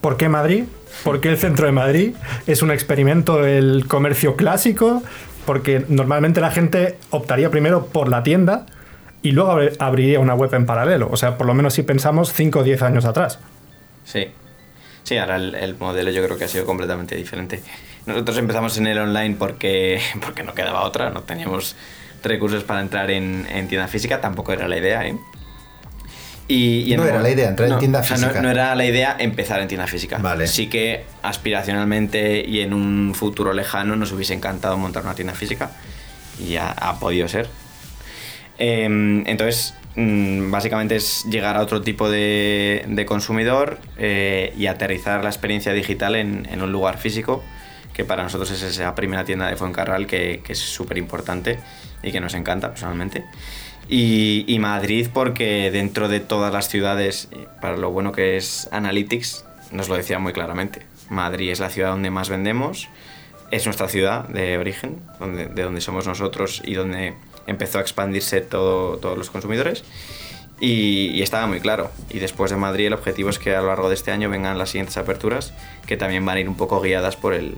[SPEAKER 1] ¿Por qué Madrid? ¿Por qué el centro de Madrid? ¿Es un experimento el comercio clásico? Porque normalmente la gente optaría primero por la tienda y luego abri- abriría una web en paralelo. O sea, por lo menos si pensamos 5 o 10 años atrás.
[SPEAKER 2] Sí. Sí, ahora el, el modelo yo creo que ha sido completamente diferente. Nosotros empezamos en el online porque, [laughs] porque no quedaba otra, no teníamos recursos para entrar en, en tienda física, tampoco era la idea, ¿eh? Y,
[SPEAKER 3] No era la idea, entrar en tienda
[SPEAKER 2] o sea, no-
[SPEAKER 3] física.
[SPEAKER 2] No, era la idea empezar en tienda física.
[SPEAKER 3] Vale.
[SPEAKER 2] Sí que aspiracionalmente y en un futuro lejano nos hubiese encantado montar una tienda física y ha, ha podido ser. Em, entonces, mm, básicamente es llegar a otro tipo de, de consumidor eh, y aterrizar la experiencia digital en, en un lugar físico, que para nosotros es esa primera tienda de Fuencarral que, que es súper importante y que nos encanta personalmente. Y, y Madrid porque dentro de todas las ciudades, eh, para lo bueno que es Analytics, nos lo decía muy claramente. Madrid es la ciudad donde más vendemos, es nuestra ciudad de origen, donde, de donde somos nosotros y donde empezó a expandirse todo, todos los consumidores. Y, y estaba muy claro. Y después de Madrid el objetivo es que a lo largo de este año vengan las siguientes aperturas, que también van a ir un poco guiadas por, el,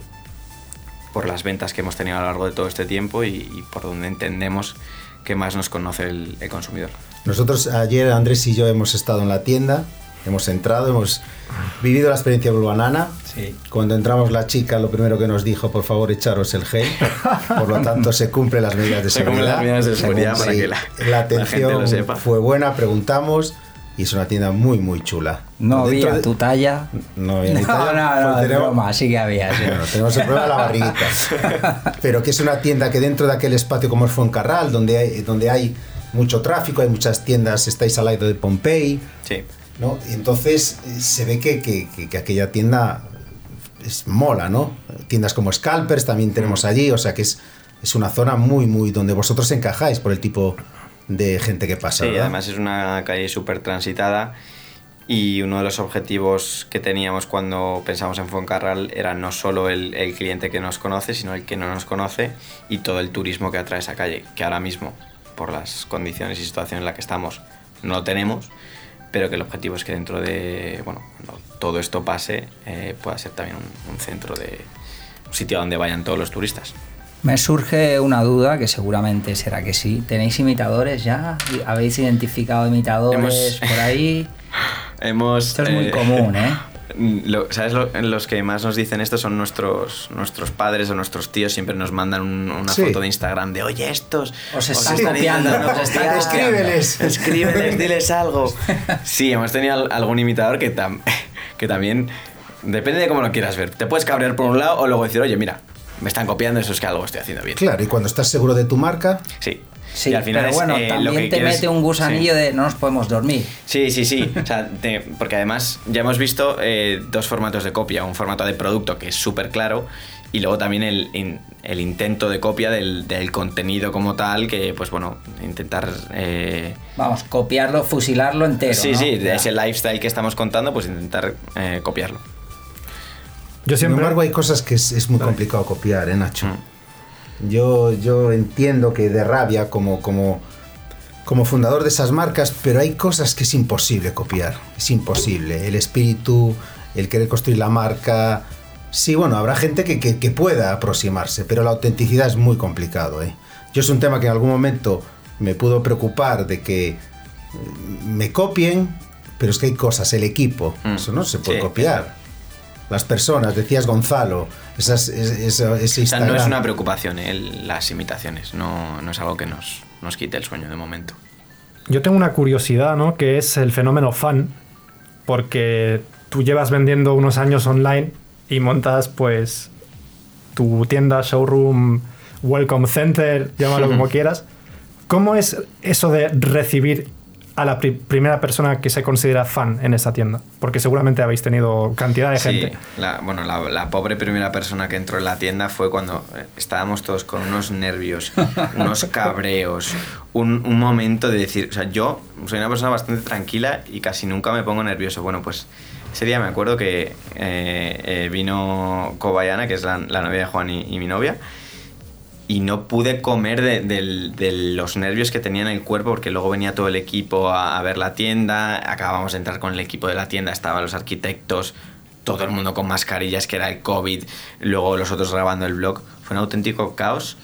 [SPEAKER 2] por las ventas que hemos tenido a lo largo de todo este tiempo y, y por donde entendemos que más nos conoce el, el consumidor.
[SPEAKER 3] Nosotros ayer Andrés y yo hemos estado en la tienda, hemos entrado, hemos vivido la experiencia Blue Banana.
[SPEAKER 4] Sí.
[SPEAKER 3] Cuando entramos la chica lo primero que nos dijo, por favor, echaros el gel. Por lo tanto, se cumplen las medidas de [laughs]
[SPEAKER 2] Se
[SPEAKER 3] seguridad.
[SPEAKER 2] cumplen las medidas de seguridad para
[SPEAKER 3] Sí,
[SPEAKER 2] que la-
[SPEAKER 3] la
[SPEAKER 2] la gente
[SPEAKER 3] atención
[SPEAKER 2] lo sepa.
[SPEAKER 3] fue buena, preguntamos y es una tienda muy, muy chula.
[SPEAKER 4] No
[SPEAKER 3] Dentro
[SPEAKER 4] había
[SPEAKER 3] de-
[SPEAKER 4] tu talla.
[SPEAKER 3] No había
[SPEAKER 4] No,
[SPEAKER 3] ni talla,
[SPEAKER 4] no, no,
[SPEAKER 3] pues
[SPEAKER 4] es
[SPEAKER 3] tenemos-
[SPEAKER 4] broma, sí que había. sí.
[SPEAKER 3] Bueno, tenemos el problema de la barriguita. [laughs] Pero que es una tienda que dentro de aquel espacio como es Fuencarral, donde hay, donde hay mucho tráfico, hay muchas tiendas, estáis al lado de Pompey,
[SPEAKER 2] Sí.
[SPEAKER 3] ¿no? Y entonces eh, se ve que, que- que- que aquella tienda es mola, ¿no? Tiendas como Scalpers también tenemos allí, o sea que es, es una zona muy, muy donde vosotros encajáis por el tipo de gente que pasa.
[SPEAKER 2] Sí,
[SPEAKER 3] ¿verdad?
[SPEAKER 2] además es una calle súper transitada y uno de los objetivos que teníamos cuando pensamos en Fuencarral era no solo el, el cliente que nos conoce, sino el que no nos conoce y todo el turismo que atrae esa calle, que ahora mismo, por las condiciones y situación en la que estamos, no lo tenemos, pero que el objetivo es que dentro de, bueno, cuando todo esto pase, eh, pueda ser también un, un centro de un sitio donde vayan todos los turistas.
[SPEAKER 4] Me surge una duda que seguramente será que sí. ¿Tenéis imitadores ya? ¿Habéis identificado imitadores
[SPEAKER 2] Hemos-
[SPEAKER 4] por ahí? [laughs]
[SPEAKER 2] Hemos,
[SPEAKER 4] Esto es muy
[SPEAKER 2] eh,
[SPEAKER 4] común, ¿eh? [laughs]
[SPEAKER 2] Lo- ¿Sabes? lo- los que más nos dicen esto son nuestros, nuestros padres o nuestros tíos. Siempre nos mandan un- una
[SPEAKER 3] Sí.
[SPEAKER 2] foto de Instagram de, oye, estos.
[SPEAKER 4] Os están
[SPEAKER 2] están
[SPEAKER 4] copiando, os [laughs]
[SPEAKER 3] Escríbeles.
[SPEAKER 2] Escríbeles, diles algo. Sí, hemos tenido al- algún imitador que, tam- que también. Depende de cómo lo quieras ver. Te puedes cabrear por un lado o luego decir, oye, mira, me están copiando, eso es que algo estoy haciendo bien.
[SPEAKER 3] Claro, y cuando estás seguro de tu marca,
[SPEAKER 2] Sí.
[SPEAKER 4] Sí,
[SPEAKER 2] y al final
[SPEAKER 4] pero
[SPEAKER 2] es,
[SPEAKER 4] bueno,
[SPEAKER 2] eh, lo
[SPEAKER 4] también
[SPEAKER 2] que
[SPEAKER 4] te
[SPEAKER 2] quieres-
[SPEAKER 4] mete un gusanillo
[SPEAKER 2] sí.
[SPEAKER 4] de no nos podemos dormir.
[SPEAKER 2] Sí, sí, sí. O sea, te- porque además ya hemos visto eh, dos formatos de copia. Un formato de producto que es súper claro y luego también el, in- el intento de copia del, del contenido como tal, que pues bueno, intentar... eh,
[SPEAKER 4] Vamos, copiarlo, fusilarlo entero.
[SPEAKER 2] sí,
[SPEAKER 4] ¿no?
[SPEAKER 2] sí, de
[SPEAKER 4] Ya.
[SPEAKER 2] ese lifestyle que estamos contando, pues intentar eh, copiarlo.
[SPEAKER 1] Yo
[SPEAKER 3] sin
[SPEAKER 1] siempre...
[SPEAKER 3] embargo hay cosas que es, es muy complicado copiar, ¿eh, Nacho? Yo, yo entiendo que de rabia como, como, como fundador de esas marcas, pero hay cosas que es imposible copiar. Es imposible. El espíritu, el querer construir la marca. Sí, bueno, habrá gente que, que- que pueda aproximarse, pero la autenticidad es muy complicado. ¿eh? Yo es un tema que en algún momento me pudo preocupar de que eh, me copien, pero es que hay cosas, el equipo,
[SPEAKER 2] Mm.
[SPEAKER 3] eso no se puede
[SPEAKER 2] Sí.
[SPEAKER 3] copiar. Las personas, decías Gonzalo, esas, esa- ese
[SPEAKER 2] O sea,
[SPEAKER 3] Instagram.
[SPEAKER 2] no es una preocupación ¿eh? el- las imitaciones, no, no es algo que nos, nos quite el sueño de momento.
[SPEAKER 1] Yo tengo una curiosidad, ¿no? Que es el fenómeno fan, porque tú llevas vendiendo unos años online y montas, pues, tu tienda, showroom, welcome center, llámalo [laughs] como quieras. ¿Cómo es eso de recibir a la pri- primera persona que se considera fan en esa tienda? Porque seguramente habéis tenido cantidad de
[SPEAKER 2] Sí,
[SPEAKER 1] gente.
[SPEAKER 2] la, bueno, la, la pobre primera persona que entró en la tienda fue cuando eh, estábamos todos con unos nervios, [laughs] unos cabreos, un, un momento de decir, o sea, yo soy una persona bastante tranquila y casi nunca me pongo nervioso. Bueno, pues ese día me acuerdo que eh, eh, vino Kobayana, que es la, la novia de Juan y, y mi novia, y no pude comer de, los nervios que tenía en el cuerpo porque luego venía todo el equipo a, ver la tienda, acabamos de entrar con el equipo de la tienda, estaban los arquitectos, todo el mundo con mascarillas que era el COVID, luego los otros grabando el blog, fue un auténtico caos.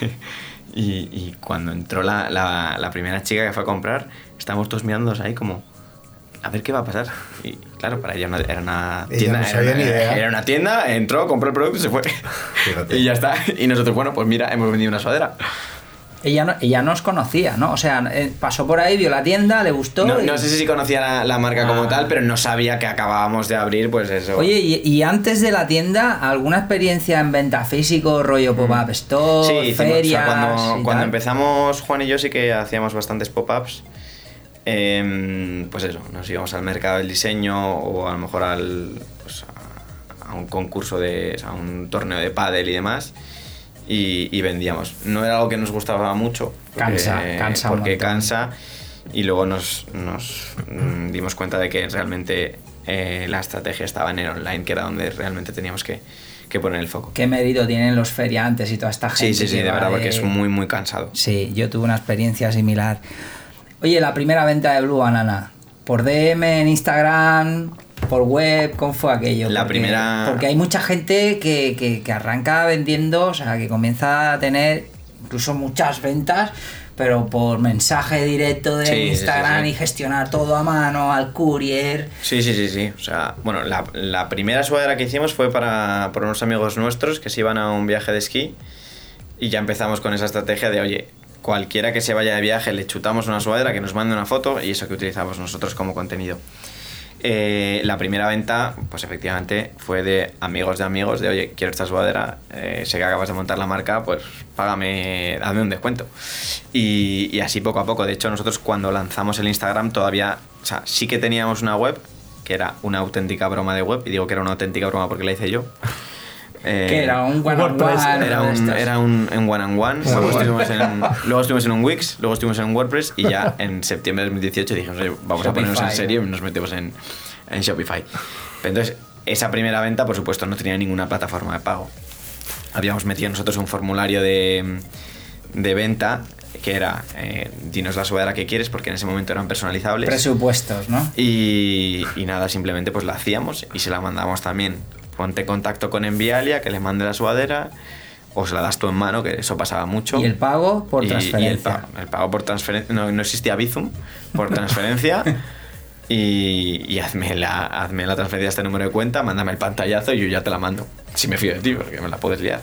[SPEAKER 2] [laughs] y, cuando entró la primera chica que fue a comprar, estábamos todos mirándonos ahí como, a ver qué va a pasar. Y claro, para ella no- era una
[SPEAKER 3] Ella
[SPEAKER 2] tienda.
[SPEAKER 3] no sabía
[SPEAKER 2] era,
[SPEAKER 3] ni idea.
[SPEAKER 2] era una tienda, entró, compró el producto y se fue. [laughs]
[SPEAKER 3] Fíjate.
[SPEAKER 2] y ya está. Y nosotros, bueno, pues mira, hemos vendido una sudadera.
[SPEAKER 4] Ella no, ella nos conocía, ¿no? O sea, eh, pasó por ahí, vio la tienda, le gustó.
[SPEAKER 2] No,
[SPEAKER 4] y-
[SPEAKER 2] no sé si conocía la, la marca como
[SPEAKER 4] Ah.
[SPEAKER 2] tal, pero no sabía que acabábamos de abrir, pues eso.
[SPEAKER 4] Oye, y, y antes de la tienda, ¿alguna experiencia en venta físico, rollo pop-up store,
[SPEAKER 2] Mm. sí, hicimos- o sea,
[SPEAKER 4] ferias?
[SPEAKER 2] cuando, cuando empezamos Juan y yo sí que hacíamos bastantes pop-ups. Em, pues eso, nos íbamos al mercado del diseño o a lo mejor al, pues, a, a un concurso de, a un torneo de pádel y demás. Y, y vendíamos. No era algo que nos gustaba mucho. porque-
[SPEAKER 4] Cansa, cansa
[SPEAKER 2] Porque cansa. Y luego nos, nos, mm, dimos cuenta de que realmente eh, la estrategia estaba en el online, que era donde realmente teníamos que, que poner el foco.
[SPEAKER 4] ¿Qué mérito tienen los feriantes y toda esta gente?
[SPEAKER 2] Sí, sí, sí, de verdad, porque
[SPEAKER 4] de-
[SPEAKER 2] es muy, muy cansado.
[SPEAKER 4] Sí, yo tuve una experiencia similar. Oye, la primera venta de Blue Banana, por DM en Instagram, por web, ¿cómo fue aquello?
[SPEAKER 2] La
[SPEAKER 4] Porque-
[SPEAKER 2] primera-
[SPEAKER 4] Porque hay mucha gente que, que- que arranca vendiendo, o sea, que comienza a tener incluso muchas ventas, pero por mensaje directo de
[SPEAKER 2] Sí, sí, sí,
[SPEAKER 4] Instagram
[SPEAKER 2] sí.
[SPEAKER 4] y gestionar todo a mano, al courier.
[SPEAKER 2] Sí, sí, sí, sí. O sea, bueno, la, la primera sudadera que hicimos fue para, por unos amigos nuestros que se iban a un viaje de esquí y ya empezamos con esa estrategia de, oye, cualquiera que se vaya de viaje le chutamos una sudadera, que nos mande una foto y eso que utilizamos nosotros como contenido. Eh, la primera venta, pues efectivamente, fue de amigos de amigos, de oye, quiero esta sudadera, eh, sé que acabas de montar la marca, pues págame, dame un descuento. Y, y así poco a poco. De hecho, nosotros cuando lanzamos el Instagram todavía, o sea, sí que teníamos una web, que era una auténtica broma de web, y digo que era una auténtica broma porque la hice yo. Eh,
[SPEAKER 4] que era un one on
[SPEAKER 1] WordPress,
[SPEAKER 4] one,
[SPEAKER 2] era un,
[SPEAKER 4] estos.
[SPEAKER 2] era un en one on one, luego estuvimos, en, [laughs] luego estuvimos en un Wix, luego estuvimos en un WordPress y ya en septiembre de 2018 dijimos, "Oye, vamos a ponernos en serio y nos metemos en, en Shopify. Pero entonces, esa primera venta, por supuesto, no tenía ninguna plataforma de pago. Habíamos metido nosotros un formulario de, de venta que era, eh, dinos la sudadera que quieres, porque en ese momento eran personalizables.
[SPEAKER 4] Presupuestos, ¿no?
[SPEAKER 2] Y, y nada, simplemente pues la hacíamos y se la mandamos también. Ponte en contacto con Envialia, que le mande la sudadera, o se la das tú en mano, que eso pasaba mucho.
[SPEAKER 4] Y el pago por
[SPEAKER 2] Y- y
[SPEAKER 4] transferencia.
[SPEAKER 2] el, pago, el pago por transferencia, no, no existía Bizum, por transferencia. [laughs] y y hazme, la, hazme la transferencia a este número de cuenta, mándame el pantallazo y yo ya te la mando. Si me fío de ti, porque me la puedes liar.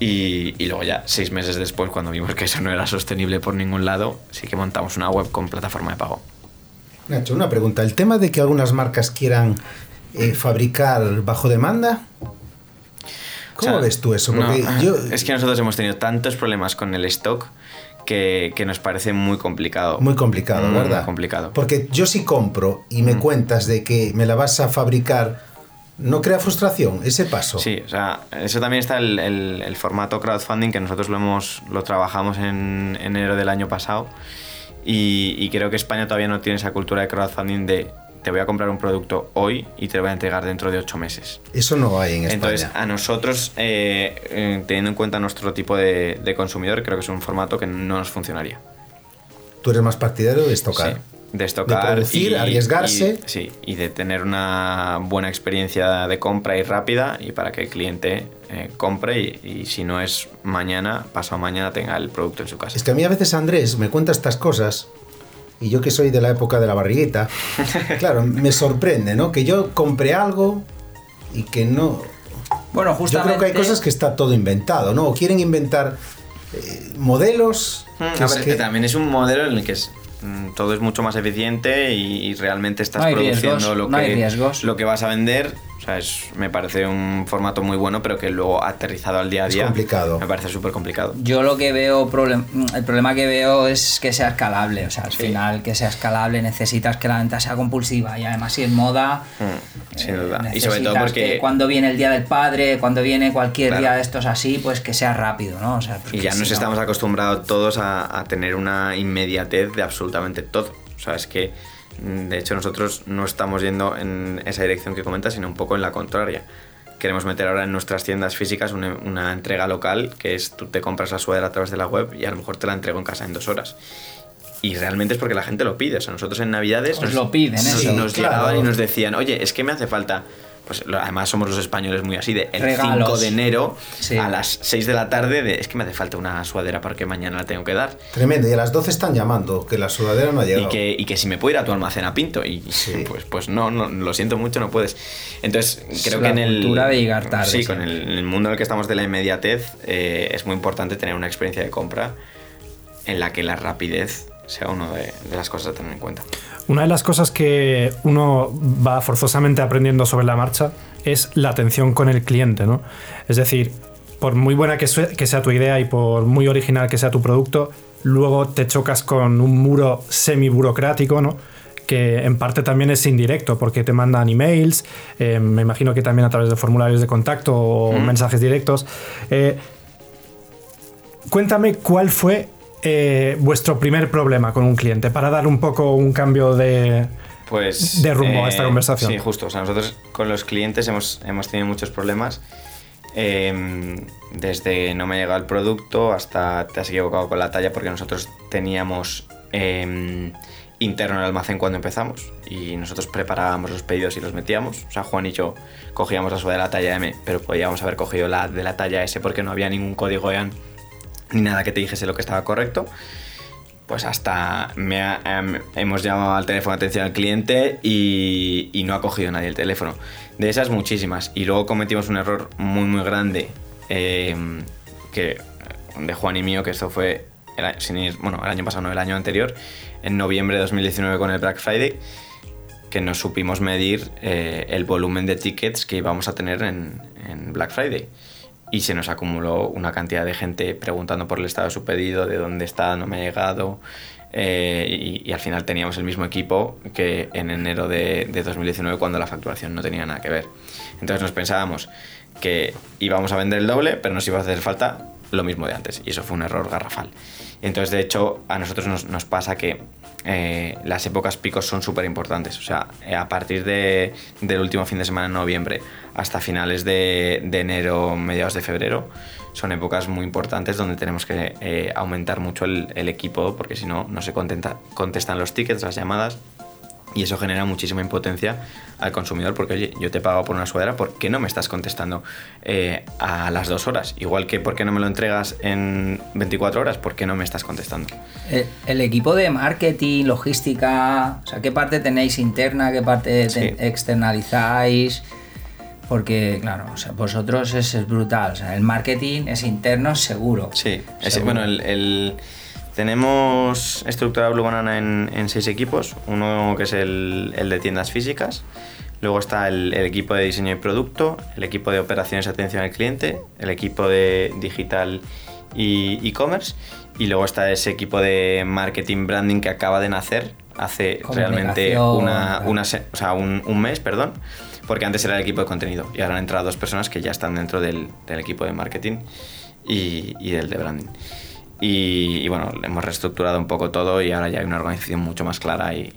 [SPEAKER 2] Y, y luego ya, seis meses después, cuando vimos que eso no era sostenible por ningún lado, sí que montamos una web con plataforma de pago.
[SPEAKER 3] Nacho, una pregunta. ¿El tema de que algunas marcas quieran eh, fabricar bajo demanda? ¿Cómo
[SPEAKER 2] O sea,
[SPEAKER 3] ves tú eso?
[SPEAKER 2] no,
[SPEAKER 3] Porque yo...
[SPEAKER 2] Es que nosotros hemos tenido tantos problemas con el stock que, que nos parece muy complicado.
[SPEAKER 3] Muy complicado,
[SPEAKER 2] Muy,
[SPEAKER 3] ¿verdad?
[SPEAKER 2] muy complicado.
[SPEAKER 3] Porque yo si compro y me
[SPEAKER 2] Mm.
[SPEAKER 3] cuentas de que me la vas a fabricar, ¿no crea frustración ese paso?
[SPEAKER 2] Sí, o sea, eso también está el, el- el formato crowdfunding que nosotros lo hemos lo trabajamos en enero del año pasado y, y creo que España todavía no tiene esa cultura de crowdfunding de te voy a comprar un producto hoy y te lo voy a entregar dentro de ocho meses.
[SPEAKER 3] Eso no hay en España.
[SPEAKER 2] Entonces, a nosotros, eh, eh, teniendo en cuenta nuestro tipo de, de consumidor, creo que es un formato que no nos funcionaría.
[SPEAKER 3] Tú eres más partidario de estocar.
[SPEAKER 2] Sí, de estocar.
[SPEAKER 3] De producir, arriesgarse.
[SPEAKER 2] y- sí, y de tener una buena experiencia de compra y rápida y para que el cliente eh, compre y, y si no es mañana, pasado mañana tenga el producto en su casa.
[SPEAKER 3] Es que a mí a veces Andrés me cuenta estas cosas y yo que soy de la época de la barriguita, [laughs] claro, me sorprende, ¿no? Que yo compré algo y que no...
[SPEAKER 4] Bueno,
[SPEAKER 3] Yo
[SPEAKER 4] justamente...
[SPEAKER 3] creo que hay cosas que está todo inventado, ¿no? O quieren inventar eh, modelos...
[SPEAKER 2] Mm,
[SPEAKER 3] que
[SPEAKER 2] a
[SPEAKER 3] es
[SPEAKER 2] ver,
[SPEAKER 3] que-
[SPEAKER 2] que también es un modelo en el que es, mm, todo es mucho más eficiente y, realmente estás
[SPEAKER 4] No
[SPEAKER 2] produciendo
[SPEAKER 4] riesgos,
[SPEAKER 2] lo,
[SPEAKER 4] no
[SPEAKER 2] que, lo que vas a vender. O sea, es- me parece un formato muy bueno, pero que luego aterrizado al día a
[SPEAKER 3] Es
[SPEAKER 2] día
[SPEAKER 3] complicado.
[SPEAKER 2] me parece súper complicado.
[SPEAKER 4] Yo lo que veo, problem- el problema que veo es que sea escalable. O sea, al
[SPEAKER 2] Sí.
[SPEAKER 4] final que sea escalable necesitas que la venta sea compulsiva y además si es moda...
[SPEAKER 2] Mm, sin
[SPEAKER 4] eh,
[SPEAKER 2] duda. Y sobre todo porque...
[SPEAKER 4] que cuando viene el día del padre, cuando viene cualquier
[SPEAKER 2] Claro.
[SPEAKER 4] día de estos así, pues que sea rápido, ¿no? O sea, porque
[SPEAKER 2] Y ya
[SPEAKER 4] si
[SPEAKER 2] nos
[SPEAKER 4] no-
[SPEAKER 2] estamos acostumbrados todos a, a tener una inmediatez de absolutamente todo. O sea, es que de hecho nosotros no estamos yendo en esa dirección que comentas, sino un poco en la contraria. Queremos meter ahora en nuestras tiendas físicas una, una entrega local, que es tú te compras la sudadera a través de la web y a lo mejor te la entrego en casa en dos horas. Y realmente es porque la gente lo pide. O sea, nosotros en Navidades
[SPEAKER 4] Os lo piden, ¿eh?
[SPEAKER 2] nos,
[SPEAKER 3] Sí,
[SPEAKER 2] nos
[SPEAKER 3] claro.
[SPEAKER 2] llegaban y nos decían, oye, es que me hace falta... Pues además somos los españoles muy así, de el
[SPEAKER 4] Regalos.
[SPEAKER 2] 5 de enero
[SPEAKER 4] Sí.
[SPEAKER 2] a las 6 de la tarde, de, es que me hace falta una sudadera porque mañana la tengo que dar.
[SPEAKER 3] Tremendo, y a las 12 están llamando, que la sudadera no ha
[SPEAKER 2] Y
[SPEAKER 3] llegado.
[SPEAKER 2] que, y que si me puedo ir a tu almacén a Pinto. Y [laughs]
[SPEAKER 3] Sí.
[SPEAKER 2] pues, pues no, no, lo siento mucho, no puedes. Entonces,
[SPEAKER 4] Es
[SPEAKER 2] creo
[SPEAKER 4] la
[SPEAKER 2] que en el.
[SPEAKER 4] cultura de llegar tarde,
[SPEAKER 2] Sí,
[SPEAKER 4] sí.
[SPEAKER 2] con el, el mundo en el que estamos de la inmediatez, eh, es muy importante tener una experiencia de compra en la que la rapidez sea una de, de las cosas a tener en cuenta.
[SPEAKER 1] Una de las cosas que uno va forzosamente aprendiendo sobre la marcha es la atención con el cliente, ¿no? Es decir, por muy buena que sea tu idea y por muy original que sea tu producto, luego te chocas con un muro semi-burocrático, ¿no? Que en parte también es indirecto, porque te mandan emails, eh, me imagino que también a través de formularios de contacto o mensajes directos. Eh, cuéntame cuál fue eh, vuestro primer problema con un cliente para dar un poco un cambio de...
[SPEAKER 2] Pues.
[SPEAKER 1] De rumbo a esta conversación.
[SPEAKER 2] Sí, justo. O sea, nosotros con los clientes hemos, hemos tenido muchos problemas. eh, desde no me llega el producto hasta te has equivocado con la talla porque nosotros teníamos eh, interno el almacén cuando empezamos y nosotros preparábamos los pedidos y los metíamos. O sea, Juan y yo cogíamos la suela de la talla M, pero podíamos haber cogido la de la talla S porque no había ningún código EAN ni nada que te dijese lo que estaba correcto pues hasta me ha- em, hemos llamado al teléfono de atención al cliente y, no ha cogido nadie el teléfono. De esas muchísimas. Y luego cometimos un error muy muy grande em, que de Juan y mío, que esto fue el, sin ir- bueno, el año pasado, no, el año anterior, en noviembre de 2019 con el Black Friday, que no supimos medir eh, el volumen de tickets que íbamos a tener en, en Black Friday. Y se nos acumuló una cantidad de gente preguntando por el estado de su pedido, de dónde está, no me ha llegado. eh, y, al final teníamos el mismo equipo que en enero de, de 2019 cuando la facturación no tenía nada que ver. Entonces nos pensábamos que íbamos a vender el doble, pero nos iba a hacer falta lo mismo de antes. Y eso fue un error garrafal. Entonces, de hecho, a nosotros nos, nos pasa que eh, las épocas picos son súper importantes. O sea, eh, a partir de, del último fin de semana en noviembre hasta finales de, de enero, mediados de febrero, son épocas muy importantes donde tenemos que eh, aumentar mucho el, el equipo porque si no, no se contenta- contestan los tickets, las llamadas y eso genera muchísima impotencia al consumidor porque, oye, yo te he pagado por una sudadera, ¿por qué no me estás contestando eh, a las dos horas? Igual que, ¿por qué no me lo entregas en 24 horas? ¿Por qué no me estás contestando?
[SPEAKER 4] El, el equipo de marketing, logística, o sea, ¿qué parte tenéis interna, qué parte
[SPEAKER 2] Sí.
[SPEAKER 4] externalizáis? Porque, claro, o sea, vosotros es, es brutal. O sea, el marketing es interno seguro.
[SPEAKER 2] Sí, es- bueno, el, el- tenemos estructurado Blue Banana en, en seis equipos. Uno que es el, el de tiendas físicas. Luego está el, el equipo de diseño y producto, el equipo de operaciones y atención al cliente, el equipo de digital y e-commerce. Y luego está ese equipo de marketing branding que acaba de nacer hace realmente una, una se- o sea, un, un mes, perdón, porque antes era el equipo de contenido y ahora han entrado dos personas que ya están dentro del, del equipo de marketing y, y del de branding. Y, y bueno, hemos reestructurado un poco todo y ahora ya hay una organización mucho más clara y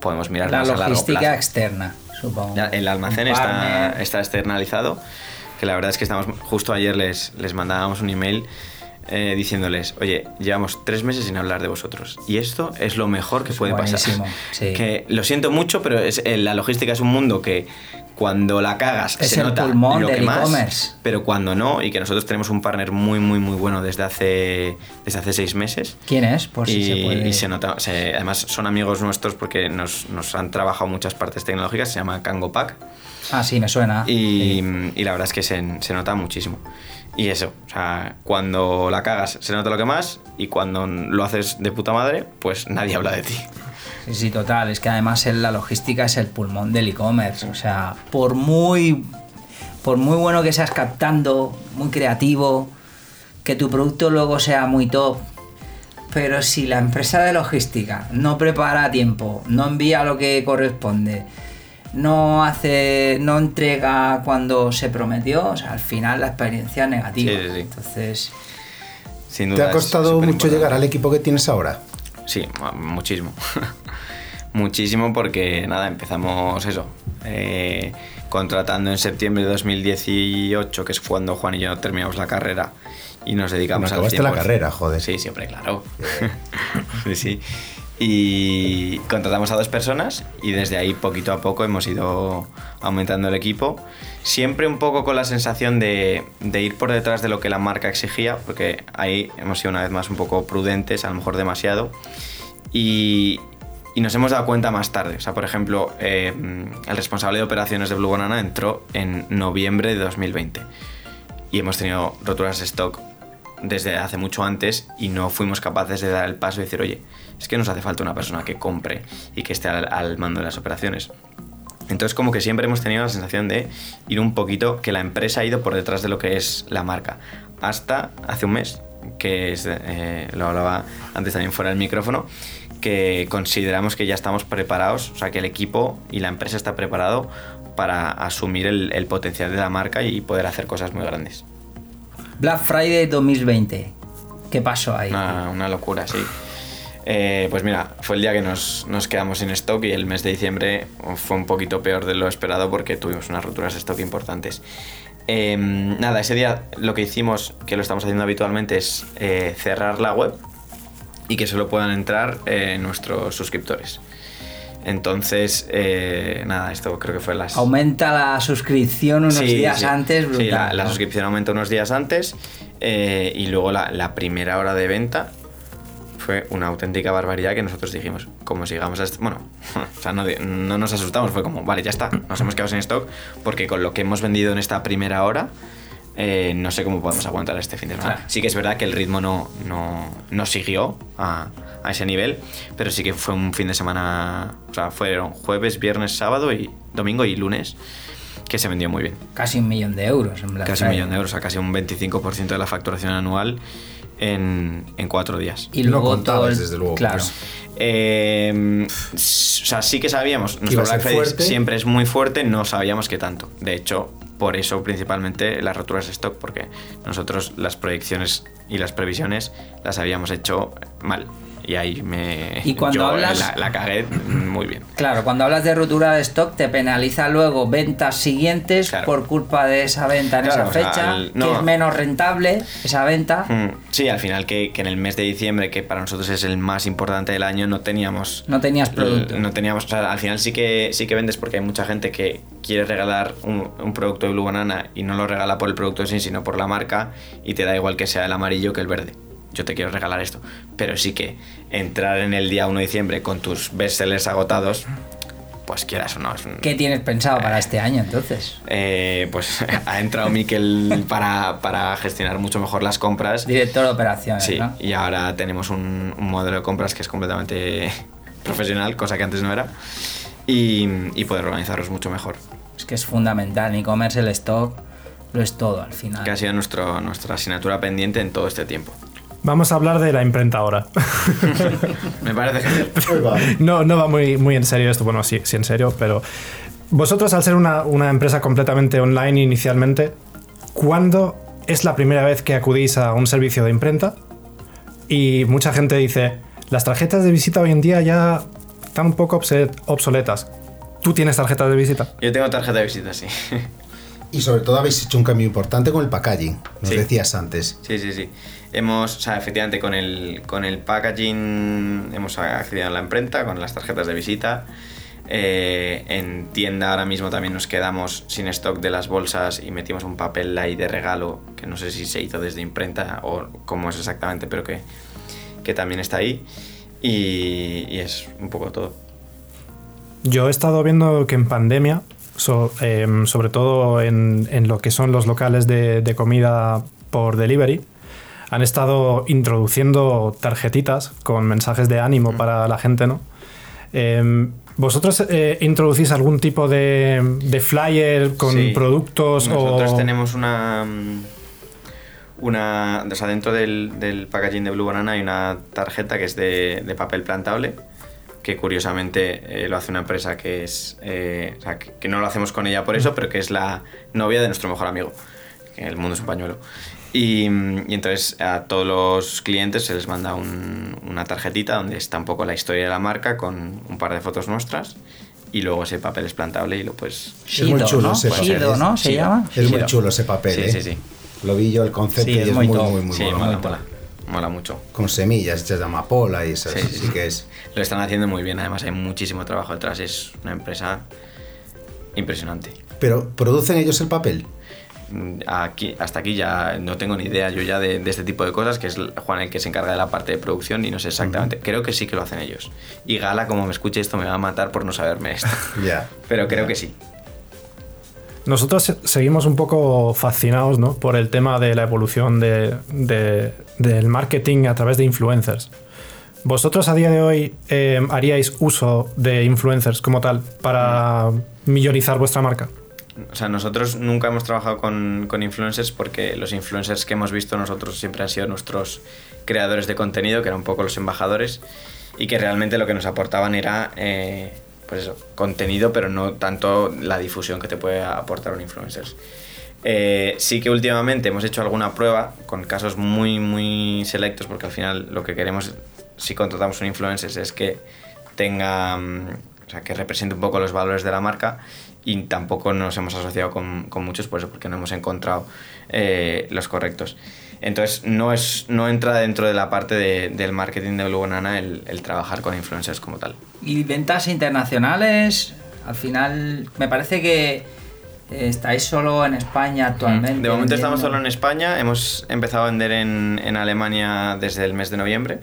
[SPEAKER 2] podemos mirar
[SPEAKER 4] La
[SPEAKER 2] más a largo
[SPEAKER 4] logística
[SPEAKER 2] plazo.
[SPEAKER 4] externa, supongo.
[SPEAKER 2] Ya, el almacén está, está externalizado, que la verdad es que estamos justo ayer les, les mandábamos un email eh, diciéndoles, oye, llevamos tres meses sin hablar de vosotros y esto es lo mejor que
[SPEAKER 4] Es
[SPEAKER 2] puede pasar.
[SPEAKER 4] buenísimo, sí.
[SPEAKER 2] Que lo siento mucho, pero es, eh, la logística es un mundo que, cuando la cagas
[SPEAKER 4] Es
[SPEAKER 2] se
[SPEAKER 4] el
[SPEAKER 2] nota
[SPEAKER 4] pulmón
[SPEAKER 2] lo que
[SPEAKER 4] del
[SPEAKER 2] más, pero cuando no, y que nosotros tenemos un partner muy, muy, muy bueno desde hace, desde hace seis meses.
[SPEAKER 4] ¿Quién es? Por si
[SPEAKER 2] y,
[SPEAKER 4] se puede.
[SPEAKER 2] y se nota, se- además son amigos nuestros porque nos, nos han trabajado muchas partes tecnológicas, se llama Kango Pack.
[SPEAKER 4] Ah, sí, me suena.
[SPEAKER 2] Y, y la verdad es que se, se nota muchísimo. Y eso, o sea, cuando la cagas se nota lo que más y cuando lo haces de puta madre, pues nadie habla de ti.
[SPEAKER 4] Sí, sí, total. Es que además la logística es el pulmón del e-commerce. O sea, por muy, por muy bueno que seas captando, muy creativo, que tu producto luego sea muy top, pero si la empresa de logística no prepara a tiempo, no envía lo que corresponde, no hace, no entrega cuando se prometió, o sea, al final la experiencia es negativa.
[SPEAKER 2] Sí, sí, sí.
[SPEAKER 4] Entonces,
[SPEAKER 2] Sin
[SPEAKER 3] ¿Te
[SPEAKER 2] duda
[SPEAKER 3] ha
[SPEAKER 2] es
[SPEAKER 3] costado mucho llegar al equipo que tienes ahora?
[SPEAKER 2] Sí, mu- muchísimo. [laughs] muchísimo porque nada, empezamos eso. eh, contratando en septiembre de 2018, que es cuando Juan y yo terminamos la carrera y nos dedicamos
[SPEAKER 3] acabaste la
[SPEAKER 2] 100%.
[SPEAKER 3] carrera, joder.
[SPEAKER 2] Sí, siempre, claro. [laughs] sí, sí. Y contratamos a dos personas y desde ahí poquito a poco hemos ido aumentando el equipo. Siempre un poco con la sensación de, de ir por detrás de lo que la marca exigía, porque ahí hemos sido una vez más un poco prudentes, a lo mejor demasiado. Y, y nos hemos dado cuenta más tarde. O sea, por ejemplo, eh, el responsable de operaciones de Blue Banana entró en noviembre de 2020 y hemos tenido roturas de stock desde hace mucho antes y no fuimos capaces de dar el paso y decir, oye, es que nos hace falta una persona que compre y que esté al, al mando de las operaciones. Entonces como que siempre hemos tenido la sensación de ir un poquito, que la empresa ha ido por detrás de lo que es la marca. Hasta hace un mes, que es, eh, lo hablaba antes también fuera del micrófono, que consideramos que ya estamos preparados, o sea que el equipo y la empresa está preparado para asumir el, el potencial de la marca y poder hacer cosas muy grandes.
[SPEAKER 4] Black Friday 2020. ¿Qué pasó ahí?
[SPEAKER 2] Una, una locura, sí. Eh, pues mira, fue el día que nos, nos quedamos sin stock y el mes de diciembre fue un poquito peor de lo esperado porque tuvimos unas roturas de stock importantes. Eh, nada, ese día lo que hicimos, que lo estamos haciendo habitualmente, es eh, cerrar la web y que solo puedan entrar eh, nuestros suscriptores. Entonces, eh, nada, esto creo que fue las...
[SPEAKER 4] Aumenta la suscripción unos
[SPEAKER 2] Sí,
[SPEAKER 4] días
[SPEAKER 2] sí.
[SPEAKER 4] antes.
[SPEAKER 2] Sí,
[SPEAKER 4] brutal,
[SPEAKER 2] la, la
[SPEAKER 4] ¿no?
[SPEAKER 2] suscripción aumenta unos días antes eh, y luego la, la primera hora de venta fue una auténtica barbaridad que nosotros dijimos, como sigamos a este- Bueno, [laughs] o sea, no, no nos asustamos, fue como, vale, ya está, nos hemos quedado sin stock porque con lo que hemos vendido en esta primera hora... eh, no sé cómo podemos aguantar este fin de semana.
[SPEAKER 4] Claro.
[SPEAKER 2] Sí que es verdad que el ritmo no, no, no siguió a, a ese nivel, pero sí que fue un fin de semana, o sea, fueron jueves, viernes, sábado y domingo y lunes que se vendió muy bien.
[SPEAKER 4] Casi un millón de euros en Black
[SPEAKER 2] Casi un millón de euros, o sea, casi un 25% de la facturación anual en, en cuatro días.
[SPEAKER 4] Y
[SPEAKER 3] No
[SPEAKER 4] luego
[SPEAKER 3] contabas,
[SPEAKER 4] todo el-
[SPEAKER 3] desde luego,
[SPEAKER 4] Claro.
[SPEAKER 3] pues.
[SPEAKER 2] Eh, o sea, sí que sabíamos, nuestro Black Friday siempre es muy fuerte, no sabíamos que tanto. De hecho, por eso principalmente las roturas de stock, porque nosotros las proyecciones y las previsiones las habíamos hecho mal. Y ahí me.
[SPEAKER 4] Y cuando
[SPEAKER 2] yo
[SPEAKER 4] hablas-
[SPEAKER 2] La, la cagué muy bien.
[SPEAKER 4] Claro, cuando hablas de rotura de stock te penaliza luego ventas siguientes
[SPEAKER 2] Claro.
[SPEAKER 4] por culpa de esa venta en
[SPEAKER 2] Claro,
[SPEAKER 4] esa
[SPEAKER 2] o sea,
[SPEAKER 4] fecha, que es menos rentable esa venta.
[SPEAKER 2] Mm, Sí, al final que, que en el mes de diciembre, que para nosotros es el más importante del año, no teníamos
[SPEAKER 4] No tenías producto.
[SPEAKER 2] No teníamos, o sea, al final sí que, sí que vendes porque hay mucha gente que quiere regalar un, un producto de Blue Banana y no lo regala por el producto en sí, sino por la marca y te da igual que sea el amarillo que el verde. Yo te quiero regalar esto. Pero sí que entrar en el día 1 de diciembre con tus bestsellers agotados, pues quieras o no. Un-
[SPEAKER 4] ¿Qué tienes pensado para este año entonces?
[SPEAKER 2] Eh, pues [laughs] ha entrado Miquel para, para gestionar mucho mejor las compras.
[SPEAKER 4] Director de operaciones,
[SPEAKER 2] Sí,
[SPEAKER 4] ¿no?
[SPEAKER 2] y ahora tenemos un, un modelo de compras que es completamente profesional, cosa que antes no era, y, y poder organizarlos mucho mejor.
[SPEAKER 4] Es que es fundamental. En e-commerce el stock lo es todo al final.
[SPEAKER 2] Que ha sido nuestro, nuestra asignatura pendiente en todo este tiempo.
[SPEAKER 1] Vamos a hablar de la imprenta ahora. [laughs]
[SPEAKER 2] Me parece genial. [laughs]
[SPEAKER 1] No, no va muy, muy en serio esto, bueno, sí, sí en serio, pero vosotros al ser una, una empresa completamente online inicialmente, ¿cuándo es la primera vez que acudís a un servicio de imprenta? Y mucha gente dice, las tarjetas de visita hoy en día ya están un poco obsoletas. ¿Tú tienes tarjetas de visita?
[SPEAKER 2] Yo tengo tarjeta de visita, sí.
[SPEAKER 3] Y sobre todo habéis hecho un cambio importante con el packaging, nos
[SPEAKER 2] Sí.
[SPEAKER 3] decías antes.
[SPEAKER 2] Sí, sí, sí. Hemos, o sea, efectivamente, con el, con el packaging hemos accedido a la imprenta, con las tarjetas de visita. Eh, en tienda ahora mismo también nos quedamos sin stock de las bolsas y metimos un papel ahí de regalo, que no sé si se hizo desde imprenta o cómo es exactamente, pero que, que también está ahí. Y, es un poco todo.
[SPEAKER 1] Yo he estado viendo que en pandemia, em, sobre todo en, en lo que son los locales de, de comida por delivery, han estado introduciendo tarjetitas con mensajes de ánimo para la gente, ¿no? Em, ¿Vosotros eh, introducís algún tipo de, de flyer con
[SPEAKER 2] Sí.
[SPEAKER 1] productos
[SPEAKER 2] Nosotros
[SPEAKER 1] o...?
[SPEAKER 2] tenemos una. mm, una o sea, dentro del, del packaging de Blue Banana hay una tarjeta que es de, de papel plantable, que curiosamente eh, lo hace una empresa que es. eh, o sea, que, que no lo hacemos con ella por eso, pero que es la novia de nuestro mejor amigo. que el mundo es un pañuelo. Y, y entonces a todos los clientes se les manda un- una tarjetita donde está un poco la historia de la marca con un par de fotos nuestras y luego ese papel es plantable y lo puedes
[SPEAKER 3] Es muy
[SPEAKER 4] Shido,
[SPEAKER 3] chulo
[SPEAKER 4] ¿no?
[SPEAKER 3] ese papel.
[SPEAKER 4] Shido, ¿no? ¿Se
[SPEAKER 2] Sí.
[SPEAKER 4] llama?
[SPEAKER 3] Es muy
[SPEAKER 2] Shido.
[SPEAKER 3] chulo ese papel,
[SPEAKER 2] Sí,
[SPEAKER 3] ¿eh?
[SPEAKER 2] sí, sí.
[SPEAKER 3] Lo vi yo el concepto
[SPEAKER 4] Sí,
[SPEAKER 3] y
[SPEAKER 4] es
[SPEAKER 3] es
[SPEAKER 4] muy
[SPEAKER 3] muy, muy, muy
[SPEAKER 2] sí,
[SPEAKER 3] bueno.
[SPEAKER 2] mola, mola. Mola mucho.
[SPEAKER 3] Con semillas hechas de amapola y eso.
[SPEAKER 2] Sí
[SPEAKER 3] sí. que es.
[SPEAKER 2] Lo están haciendo muy bien, además hay muchísimo trabajo detrás, es una empresa impresionante.
[SPEAKER 3] Pero, ¿producen ellos el papel?
[SPEAKER 2] Mm, Aquí, hasta aquí ya no tengo ni idea yo ya de, de este tipo de cosas, que es Juan el que se encarga de la parte de producción y no sé exactamente. Creo que sí que lo hacen ellos. Y Gala, como me escuche esto, me va a matar por no saberme esto. [laughs]
[SPEAKER 3] Ya.
[SPEAKER 2] Pero creo que sí.
[SPEAKER 1] Nosotros se- seguimos un poco fascinados ¿no? por el tema de la evolución de- de- del marketing a través de influencers. ¿Vosotros a día de hoy eh, haríais uso de influencers como tal para millorizar vuestra marca?
[SPEAKER 2] O sea, nosotros nunca hemos trabajado con, con influencers porque los influencers que hemos visto nosotros siempre han sido nuestros creadores de contenido, que eran un poco los embajadores, y que realmente lo que nos aportaban era eh, pues eso, contenido, pero no tanto la difusión que te puede aportar un influencer. Eh, sí que últimamente hemos hecho alguna prueba con casos muy, muy selectos, porque al final lo que queremos, si contratamos un influencer, es que tenga, mm, o sea, que represente un poco los valores de la marca y tampoco nos hemos asociado con, con muchos por eso, porque no hemos encontrado eh, los correctos. Entonces, no, es, no entra dentro de la parte de- del marketing de Blue Banana el, el trabajar con influencers como tal.
[SPEAKER 4] Y ventas internacionales, al final me parece que eh, estáis solo en España actualmente.
[SPEAKER 2] De momento estamos solo en España, hemos empezado a vender en, en Alemania desde el mes de noviembre.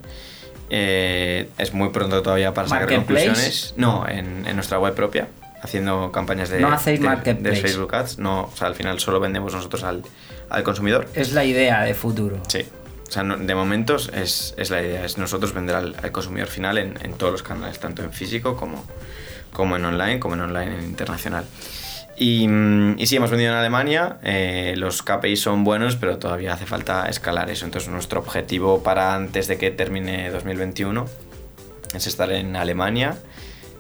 [SPEAKER 2] Eh, es muy pronto todavía para sacar conclusiones. No, en, en nuestra web propia, haciendo campañas de,
[SPEAKER 4] No hacéis
[SPEAKER 2] de- de. Facebook Ads. No, o sea, al final solo vendemos nosotros al, al consumidor.
[SPEAKER 4] Es la idea de futuro.
[SPEAKER 2] Sí. O sea, no- de momentos es, es la idea, es nosotros vender al, al consumidor final en, en todos los canales, tanto en físico como, como en online, como en online en internacional. Y, y sí, hemos vendido en Alemania, eh, los KPIs son buenos, pero todavía hace falta escalar eso. Entonces nuestro objetivo para antes de que termine 2021 es estar en Alemania,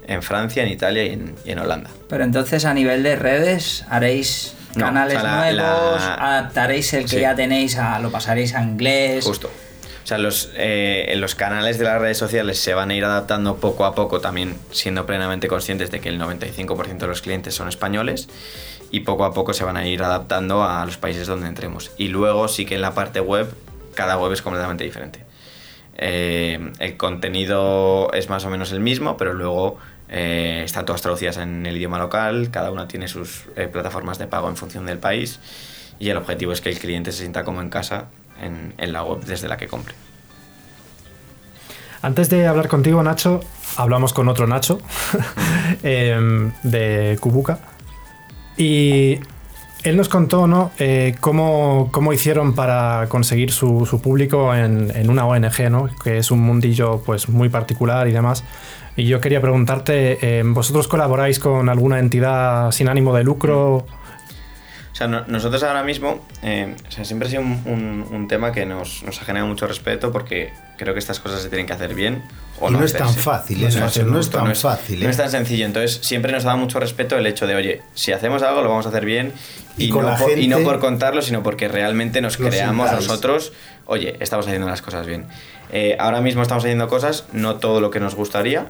[SPEAKER 2] en Francia, en Italia y en, y en Holanda.
[SPEAKER 4] Pero entonces a nivel de redes haréis
[SPEAKER 2] No,
[SPEAKER 4] canales
[SPEAKER 2] o sea, la-
[SPEAKER 4] nuevos,
[SPEAKER 2] la-
[SPEAKER 4] adaptaréis el que
[SPEAKER 2] Sí.
[SPEAKER 4] ya tenéis a lo pasaréis a inglés.
[SPEAKER 2] Justo. O sea, los, eh, los canales de las redes sociales se van a ir adaptando poco a poco, también siendo plenamente conscientes de que el 95% de los clientes son españoles y poco a poco se van a ir adaptando a los países donde entremos. Y luego sí que en la parte web, cada web es completamente diferente. Eh, el contenido es más o menos el mismo, pero luego eh, están todas traducidas en el idioma local, cada una tiene sus eh, plataformas de pago en función del país y el objetivo es que el cliente se sienta como en casa en, en la web desde la que compre.
[SPEAKER 1] Antes de hablar contigo, Nacho, hablamos con otro Nacho [laughs] em, de Kubuka. Y él nos contó ¿no? Eh, cómo, cómo hicieron para conseguir su, su público en, en una ONG, ¿no? que es un mundillo pues, muy particular y demás. Y yo quería preguntarte, em, ¿vosotros colaboráis con alguna entidad sin ánimo de lucro?
[SPEAKER 2] O sea, no- nosotros ahora mismo, eh, o sea, siempre ha sido un, un- un tema que nos, nos ha generado mucho respeto porque creo que estas cosas se tienen que hacer bien. O
[SPEAKER 3] Y no es tan fácil,
[SPEAKER 2] No
[SPEAKER 3] ¿eh,
[SPEAKER 2] es fácil,
[SPEAKER 3] No es tan fácil,
[SPEAKER 2] No
[SPEAKER 3] ¿eh?
[SPEAKER 2] es tan sencillo. Entonces, siempre nos da mucho respeto el hecho de, oye, si hacemos algo, lo vamos a hacer bien.
[SPEAKER 3] Y
[SPEAKER 2] Y,
[SPEAKER 3] con
[SPEAKER 2] no,
[SPEAKER 3] la
[SPEAKER 2] por, y no
[SPEAKER 3] gente-
[SPEAKER 2] por contarlo, sino porque realmente nos creamos nosotros, oye, estamos haciendo las cosas bien. Eh, ahora mismo estamos haciendo cosas, no todo lo que nos gustaría.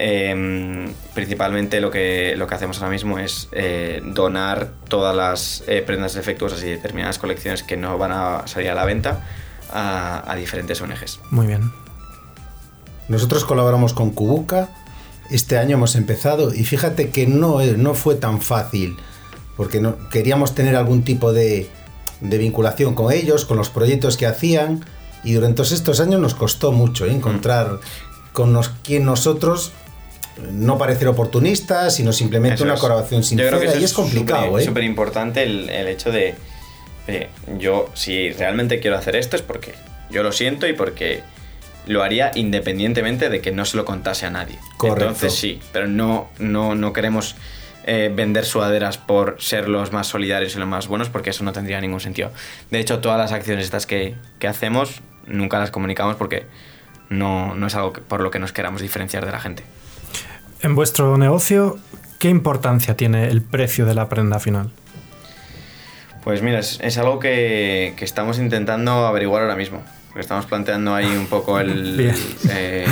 [SPEAKER 2] Eh, principalmente lo que, lo que hacemos ahora mismo es eh, donar todas las eh, prendas defectuosas y determinadas colecciones que no van a salir a la venta a, a diferentes ONGs.
[SPEAKER 1] Muy bien.
[SPEAKER 3] Nosotros colaboramos con Kubuka este año hemos empezado y fíjate que no, eh, no fue tan fácil, porque no, queríamos tener algún tipo de, de vinculación con ellos, con los proyectos que hacían, y durante todos estos años nos costó mucho ¿eh? encontrar con los, quien nosotros no parecer oportunistas, sino simplemente
[SPEAKER 2] Eso
[SPEAKER 3] una
[SPEAKER 2] es.
[SPEAKER 3] colaboración
[SPEAKER 2] Yo creo
[SPEAKER 3] sincera,
[SPEAKER 2] que eso
[SPEAKER 3] y es complicado,
[SPEAKER 2] súper-
[SPEAKER 3] ¿eh?
[SPEAKER 2] súper importante el, el hecho de, oye, yo si realmente quiero hacer esto es porque yo lo siento y porque lo haría independientemente de que no se lo contase a nadie.
[SPEAKER 3] Correcto.
[SPEAKER 2] Entonces sí, pero no, no, no queremos eh, vender sudaderas por ser los más solidarios y los más buenos porque eso no tendría ningún sentido. De hecho, todas las acciones estas que, que hacemos nunca las comunicamos porque no, no es algo que- por lo que nos queramos diferenciar de la gente.
[SPEAKER 1] En vuestro negocio, ¿qué importancia tiene el precio de la prenda final?
[SPEAKER 2] Pues mira, es, es algo que, que estamos intentando averiguar ahora mismo. Porque estamos planteando ahí un poco el, [laughs] eh,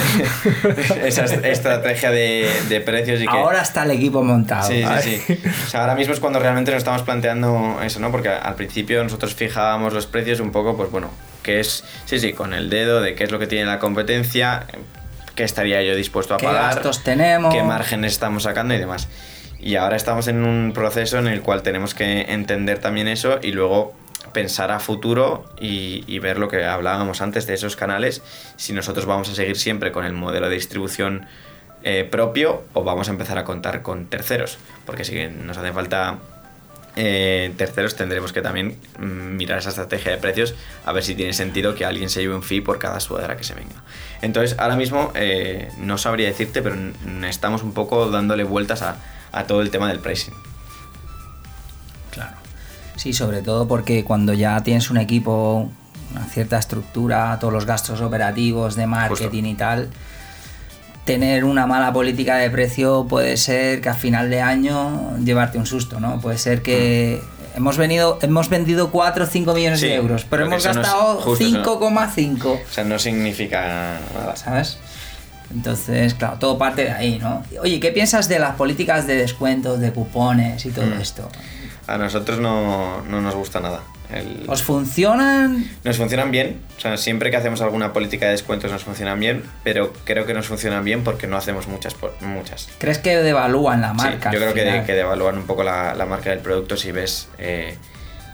[SPEAKER 2] [laughs] esa est- estrategia de, de precios y que...
[SPEAKER 4] Ahora está el equipo montado.
[SPEAKER 2] Sí, sí, sí. O sea, ahora mismo es cuando realmente nos estamos planteando eso, ¿no? Porque al principio nosotros fijábamos los precios un poco, pues bueno, que es, sí, sí, con el dedo de qué es lo que tiene la competencia, qué estaría yo dispuesto a
[SPEAKER 4] ¿Qué
[SPEAKER 2] pagar,
[SPEAKER 4] gastos tenemos?
[SPEAKER 2] qué márgenes estamos sacando y demás. Y ahora estamos en un proceso en el cual tenemos que entender también eso y luego pensar a futuro y, ver lo que hablábamos antes de esos canales, si nosotros vamos a seguir siempre con el modelo de distribución eh, propio o vamos a empezar a contar con terceros, porque si nos hace falta eh, terceros tendremos que también mm, mirar esa estrategia de precios a ver si tiene sentido que alguien se lleve un fee por cada sudadera que se venga. Entonces ahora mismo eh, no sabría decirte, pero estamos un poco dándole vueltas a, a todo el tema del pricing.
[SPEAKER 4] Claro. Sí, sobre todo porque cuando ya tienes un equipo, una cierta estructura, todos los gastos operativos de marketing y tal, tener una mala política de precio puede ser que a final de año llevarte un susto, ¿no? Puede ser que hemos venido, hemos vendido 4 o 5 millones
[SPEAKER 2] Mm. Sí,
[SPEAKER 4] de euros, pero hemos gastado
[SPEAKER 2] justo, eso no.
[SPEAKER 4] 5,5.
[SPEAKER 2] O sea, no significa nada.
[SPEAKER 4] ¿sabes? Entonces, claro, todo parte de ahí, ¿no? Oye, ¿qué piensas de las políticas de descuentos, de cupones y todo
[SPEAKER 2] Mm.
[SPEAKER 4] esto?
[SPEAKER 2] A nosotros no, no nos gusta nada. El-
[SPEAKER 4] ¿Os funcionan?
[SPEAKER 2] Nos funcionan bien, o sea, siempre que hacemos alguna política de descuentos nos funcionan bien, pero creo que nos funcionan bien porque no hacemos muchas. por- muchas.
[SPEAKER 4] ¿Crees que devalúan la
[SPEAKER 2] Sí,
[SPEAKER 4] marca?
[SPEAKER 2] yo
[SPEAKER 4] al
[SPEAKER 2] creo que, que devalúan un poco la, la marca del producto si ves eh,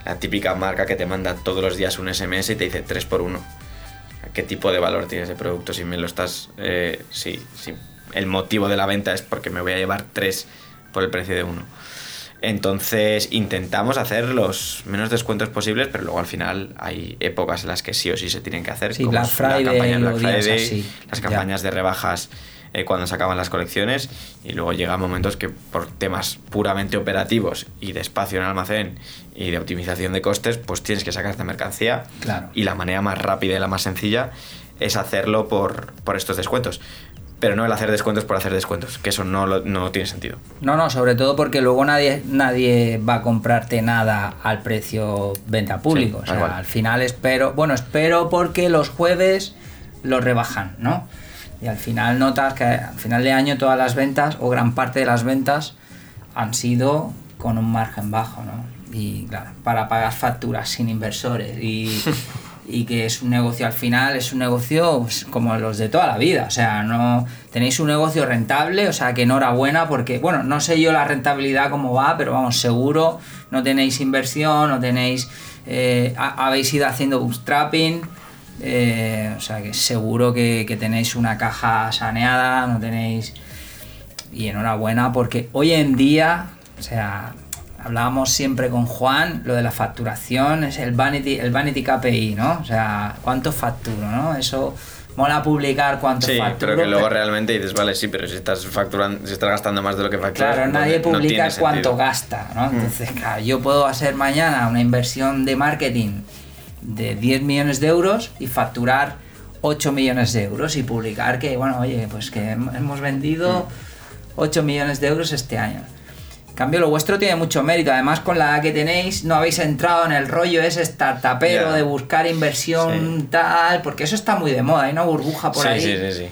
[SPEAKER 2] la típica marca que te manda todos los días un SMS y te dice 3 por 1 ¿Qué tipo de valor tiene ese producto? Si me lo estás. Eh, si, si el motivo de la venta es porque me voy a llevar 3 por el precio de uno. Entonces intentamos hacer los menos descuentos posibles, pero luego al final hay épocas en las que sí o sí se tienen que hacer.
[SPEAKER 4] Sí,
[SPEAKER 2] como
[SPEAKER 4] Black
[SPEAKER 2] la campaña Black Friday,
[SPEAKER 4] así,
[SPEAKER 2] las
[SPEAKER 4] ya.
[SPEAKER 2] campañas de rebajas eh, cuando se acaban las colecciones y luego llegan momentos que por temas puramente operativos y de espacio en almacén y de optimización de costes, pues tienes que sacar esta mercancía
[SPEAKER 4] Claro.
[SPEAKER 2] y la manera más rápida y la más sencilla es hacerlo por, por estos descuentos. Pero no el hacer descuentos por hacer descuentos, que eso no, no tiene sentido.
[SPEAKER 4] No, no, sobre todo porque luego nadie, nadie va a comprarte nada al precio venta público.
[SPEAKER 2] Sí,
[SPEAKER 4] o sea,
[SPEAKER 2] tal cual.
[SPEAKER 4] al final espero, bueno, espero porque los jueves lo rebajan, ¿no? Y al final notas que al final de año todas las ventas o gran parte de las ventas han sido con un margen bajo, ¿no? Y claro, para pagar facturas sin inversores y, [laughs] y que es un negocio al final, es un negocio pues, como los de toda la vida, o sea, no tenéis un negocio rentable, o sea, que enhorabuena porque, bueno, no sé yo la rentabilidad cómo va, pero vamos, seguro, no tenéis inversión, no tenéis, eh, ha- habéis ido haciendo bootstrapping, eh, o sea, que seguro que, que tenéis una caja saneada, no tenéis... Y enhorabuena porque hoy en día, o sea, hablábamos siempre con Juan, lo de la facturación es el vanity, el vanity KPI, ¿no? O sea, cuánto facturo, ¿no? Eso mola publicar cuánto
[SPEAKER 2] Sí,
[SPEAKER 4] facturo.
[SPEAKER 2] pero que luego
[SPEAKER 4] pero-
[SPEAKER 2] realmente dices, vale, sí, pero si estás facturando, si estás gastando más de lo que facturas,
[SPEAKER 4] Claro,
[SPEAKER 2] no-
[SPEAKER 4] nadie
[SPEAKER 2] no
[SPEAKER 4] publica
[SPEAKER 2] tiene
[SPEAKER 4] cuánto
[SPEAKER 2] sentido. Mm.
[SPEAKER 4] gasta, ¿no? Entonces, claro, yo puedo hacer mañana una inversión de marketing de 10 millones de euros y facturar 8 millones de euros y publicar que, bueno, oye, pues que hem- hemos vendido
[SPEAKER 2] Mm.
[SPEAKER 4] 8 millones de euros este año. En cambio, lo vuestro tiene mucho mérito. Además, con la edad que tenéis, no habéis entrado en el rollo ese startupero
[SPEAKER 2] Ya.
[SPEAKER 4] de buscar inversión
[SPEAKER 2] Sí.
[SPEAKER 4] tal, porque eso está muy de moda. Hay una burbuja por
[SPEAKER 2] sí,
[SPEAKER 4] ahí.
[SPEAKER 2] Sí, sí, sí.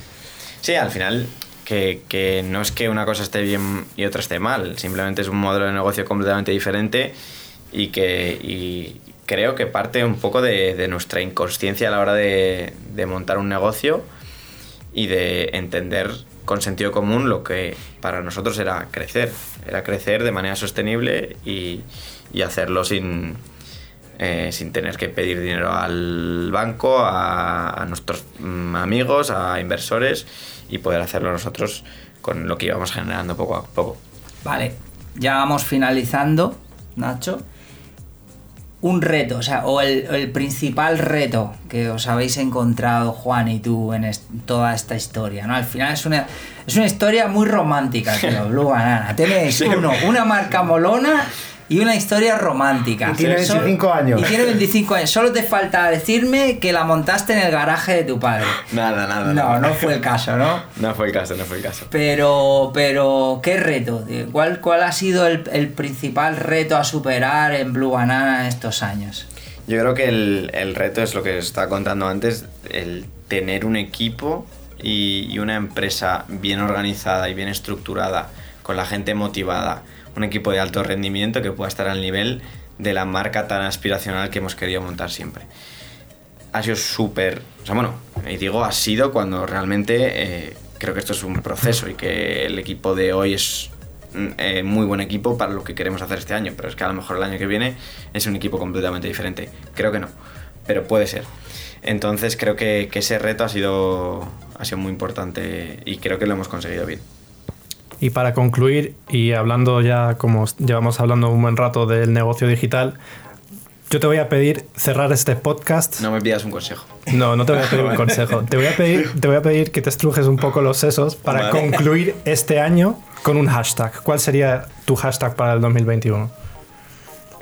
[SPEAKER 2] Sí, al final, que, que no es que una cosa esté bien y otra esté mal, simplemente es un modelo de negocio completamente diferente y que y creo que parte un poco de, de nuestra inconsciencia a la hora de, de montar un negocio y de entender con sentido común lo que para nosotros era crecer, era crecer de manera sostenible y, y hacerlo sin, eh, sin tener que pedir dinero al banco, a, a nuestros mm, amigos, a inversores y poder hacerlo nosotros con lo que íbamos generando poco a poco.
[SPEAKER 4] Vale, ya vamos finalizando, Nacho. Un reto, o sea, o el, el principal reto que os habéis encontrado, Juan y tú, en est- toda esta historia, ¿no? Al final es una, es una historia muy romántica, [laughs] tío, Blue Banana. Tenéis uno, una marca molona y una historia romántica.
[SPEAKER 3] Y tiene
[SPEAKER 4] Solo-
[SPEAKER 3] 25 años.
[SPEAKER 4] Y tiene 25 años. Solo te falta decirme que la montaste en el garaje de tu padre.
[SPEAKER 2] Nada, nada.
[SPEAKER 4] No,
[SPEAKER 2] nada.
[SPEAKER 4] no fue el caso, ¿no? [laughs]
[SPEAKER 2] No fue el caso, no fue el caso.
[SPEAKER 4] Pero, pero, ¿qué reto? ¿Cuál, cuál ha sido el, el principal reto a superar en Blue Banana estos años?
[SPEAKER 2] Yo creo que el, el reto es lo que os estaba contando antes, el tener un equipo y, y una empresa bien organizada y bien estructurada, con la gente motivada, un equipo de alto rendimiento que pueda estar al nivel de la marca tan aspiracional que hemos querido montar siempre. Ha sido súper, o sea, bueno, y digo ha sido cuando realmente eh, creo que esto es un proceso y que el equipo de hoy es mm, eh, muy buen equipo para lo que queremos hacer este año, pero es que a lo mejor el año que viene es un equipo completamente diferente. Creo que no, pero puede ser. Entonces creo que, ese reto ha sido, ha sido muy importante y creo que lo hemos conseguido bien.
[SPEAKER 1] Y para concluir, y hablando ya como llevamos hablando un buen rato del negocio digital, yo te voy a pedir cerrar este podcast.
[SPEAKER 2] No me pidas un consejo.
[SPEAKER 1] No, no te voy a pedir un [laughs] consejo. Te voy a pedir, te voy a pedir que te estrujes un poco los sesos para
[SPEAKER 2] Vale.
[SPEAKER 1] concluir este año con un hashtag. ¿Cuál sería tu hashtag para el 2021?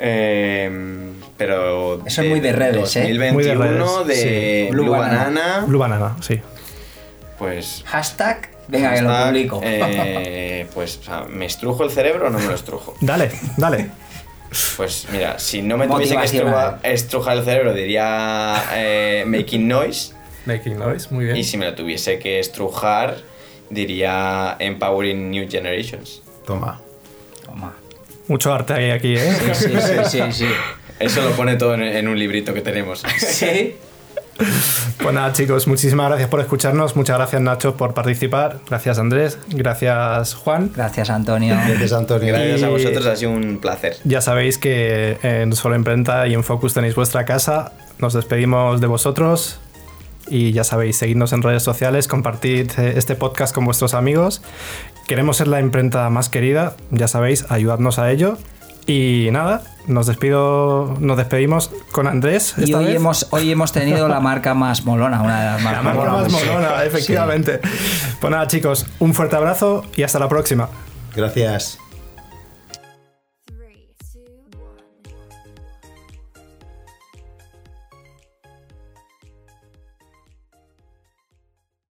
[SPEAKER 2] Eh, pero
[SPEAKER 4] Eso es muy de redes, ¿eh?
[SPEAKER 2] 2021
[SPEAKER 1] Muy de redes,
[SPEAKER 2] de
[SPEAKER 4] sí.
[SPEAKER 2] Blue,
[SPEAKER 4] Blue
[SPEAKER 2] Banana,
[SPEAKER 4] Banana.
[SPEAKER 1] Blue Banana, sí.
[SPEAKER 2] pues
[SPEAKER 4] Hashtag, venga, que lo publico.
[SPEAKER 2] eh, [laughs] pues o sea, ¿me estrujo el cerebro o no me lo estrujo? [laughs]
[SPEAKER 1] Dale, dale.
[SPEAKER 2] Pues mira, si no me tuviese que estruja- estrujar el cerebro diría eh, making noise
[SPEAKER 1] Making noise, muy bien.
[SPEAKER 2] y si me lo tuviese que estrujar diría empowering new generations.
[SPEAKER 3] Toma.
[SPEAKER 4] Toma.
[SPEAKER 1] Mucho arte hay aquí, ¿eh?
[SPEAKER 4] Sí, sí, sí, sí. [laughs]
[SPEAKER 2] Eso lo pone todo en, en un librito que tenemos.
[SPEAKER 4] Sí. [laughs]
[SPEAKER 1] Pues nada, chicos, muchísimas gracias por escucharnos. Muchas gracias, Nacho, por participar. Gracias, Andrés. Gracias, Juan.
[SPEAKER 4] Gracias, Antonio.
[SPEAKER 3] Gracias, Antonio.
[SPEAKER 2] Gracias a vosotros, ha sido un placer.
[SPEAKER 1] Ya sabéis que en Solo Imprenta y en Focus tenéis vuestra casa. Nos despedimos de vosotros. Y ya sabéis, seguidnos en redes sociales, compartid eh, este podcast con vuestros amigos. Queremos ser la imprenta más querida, ya sabéis, ayudadnos a ello. Y nada, nos despido, nos despedimos con Andrés.
[SPEAKER 4] Y hoy
[SPEAKER 1] vez.
[SPEAKER 4] hemos, hoy hemos tenido la marca más molona, una de las
[SPEAKER 1] la
[SPEAKER 4] marcas
[SPEAKER 1] marca más molona, efectivamente. Pues nada, chicos, un fuerte abrazo y hasta la próxima.
[SPEAKER 3] Gracias.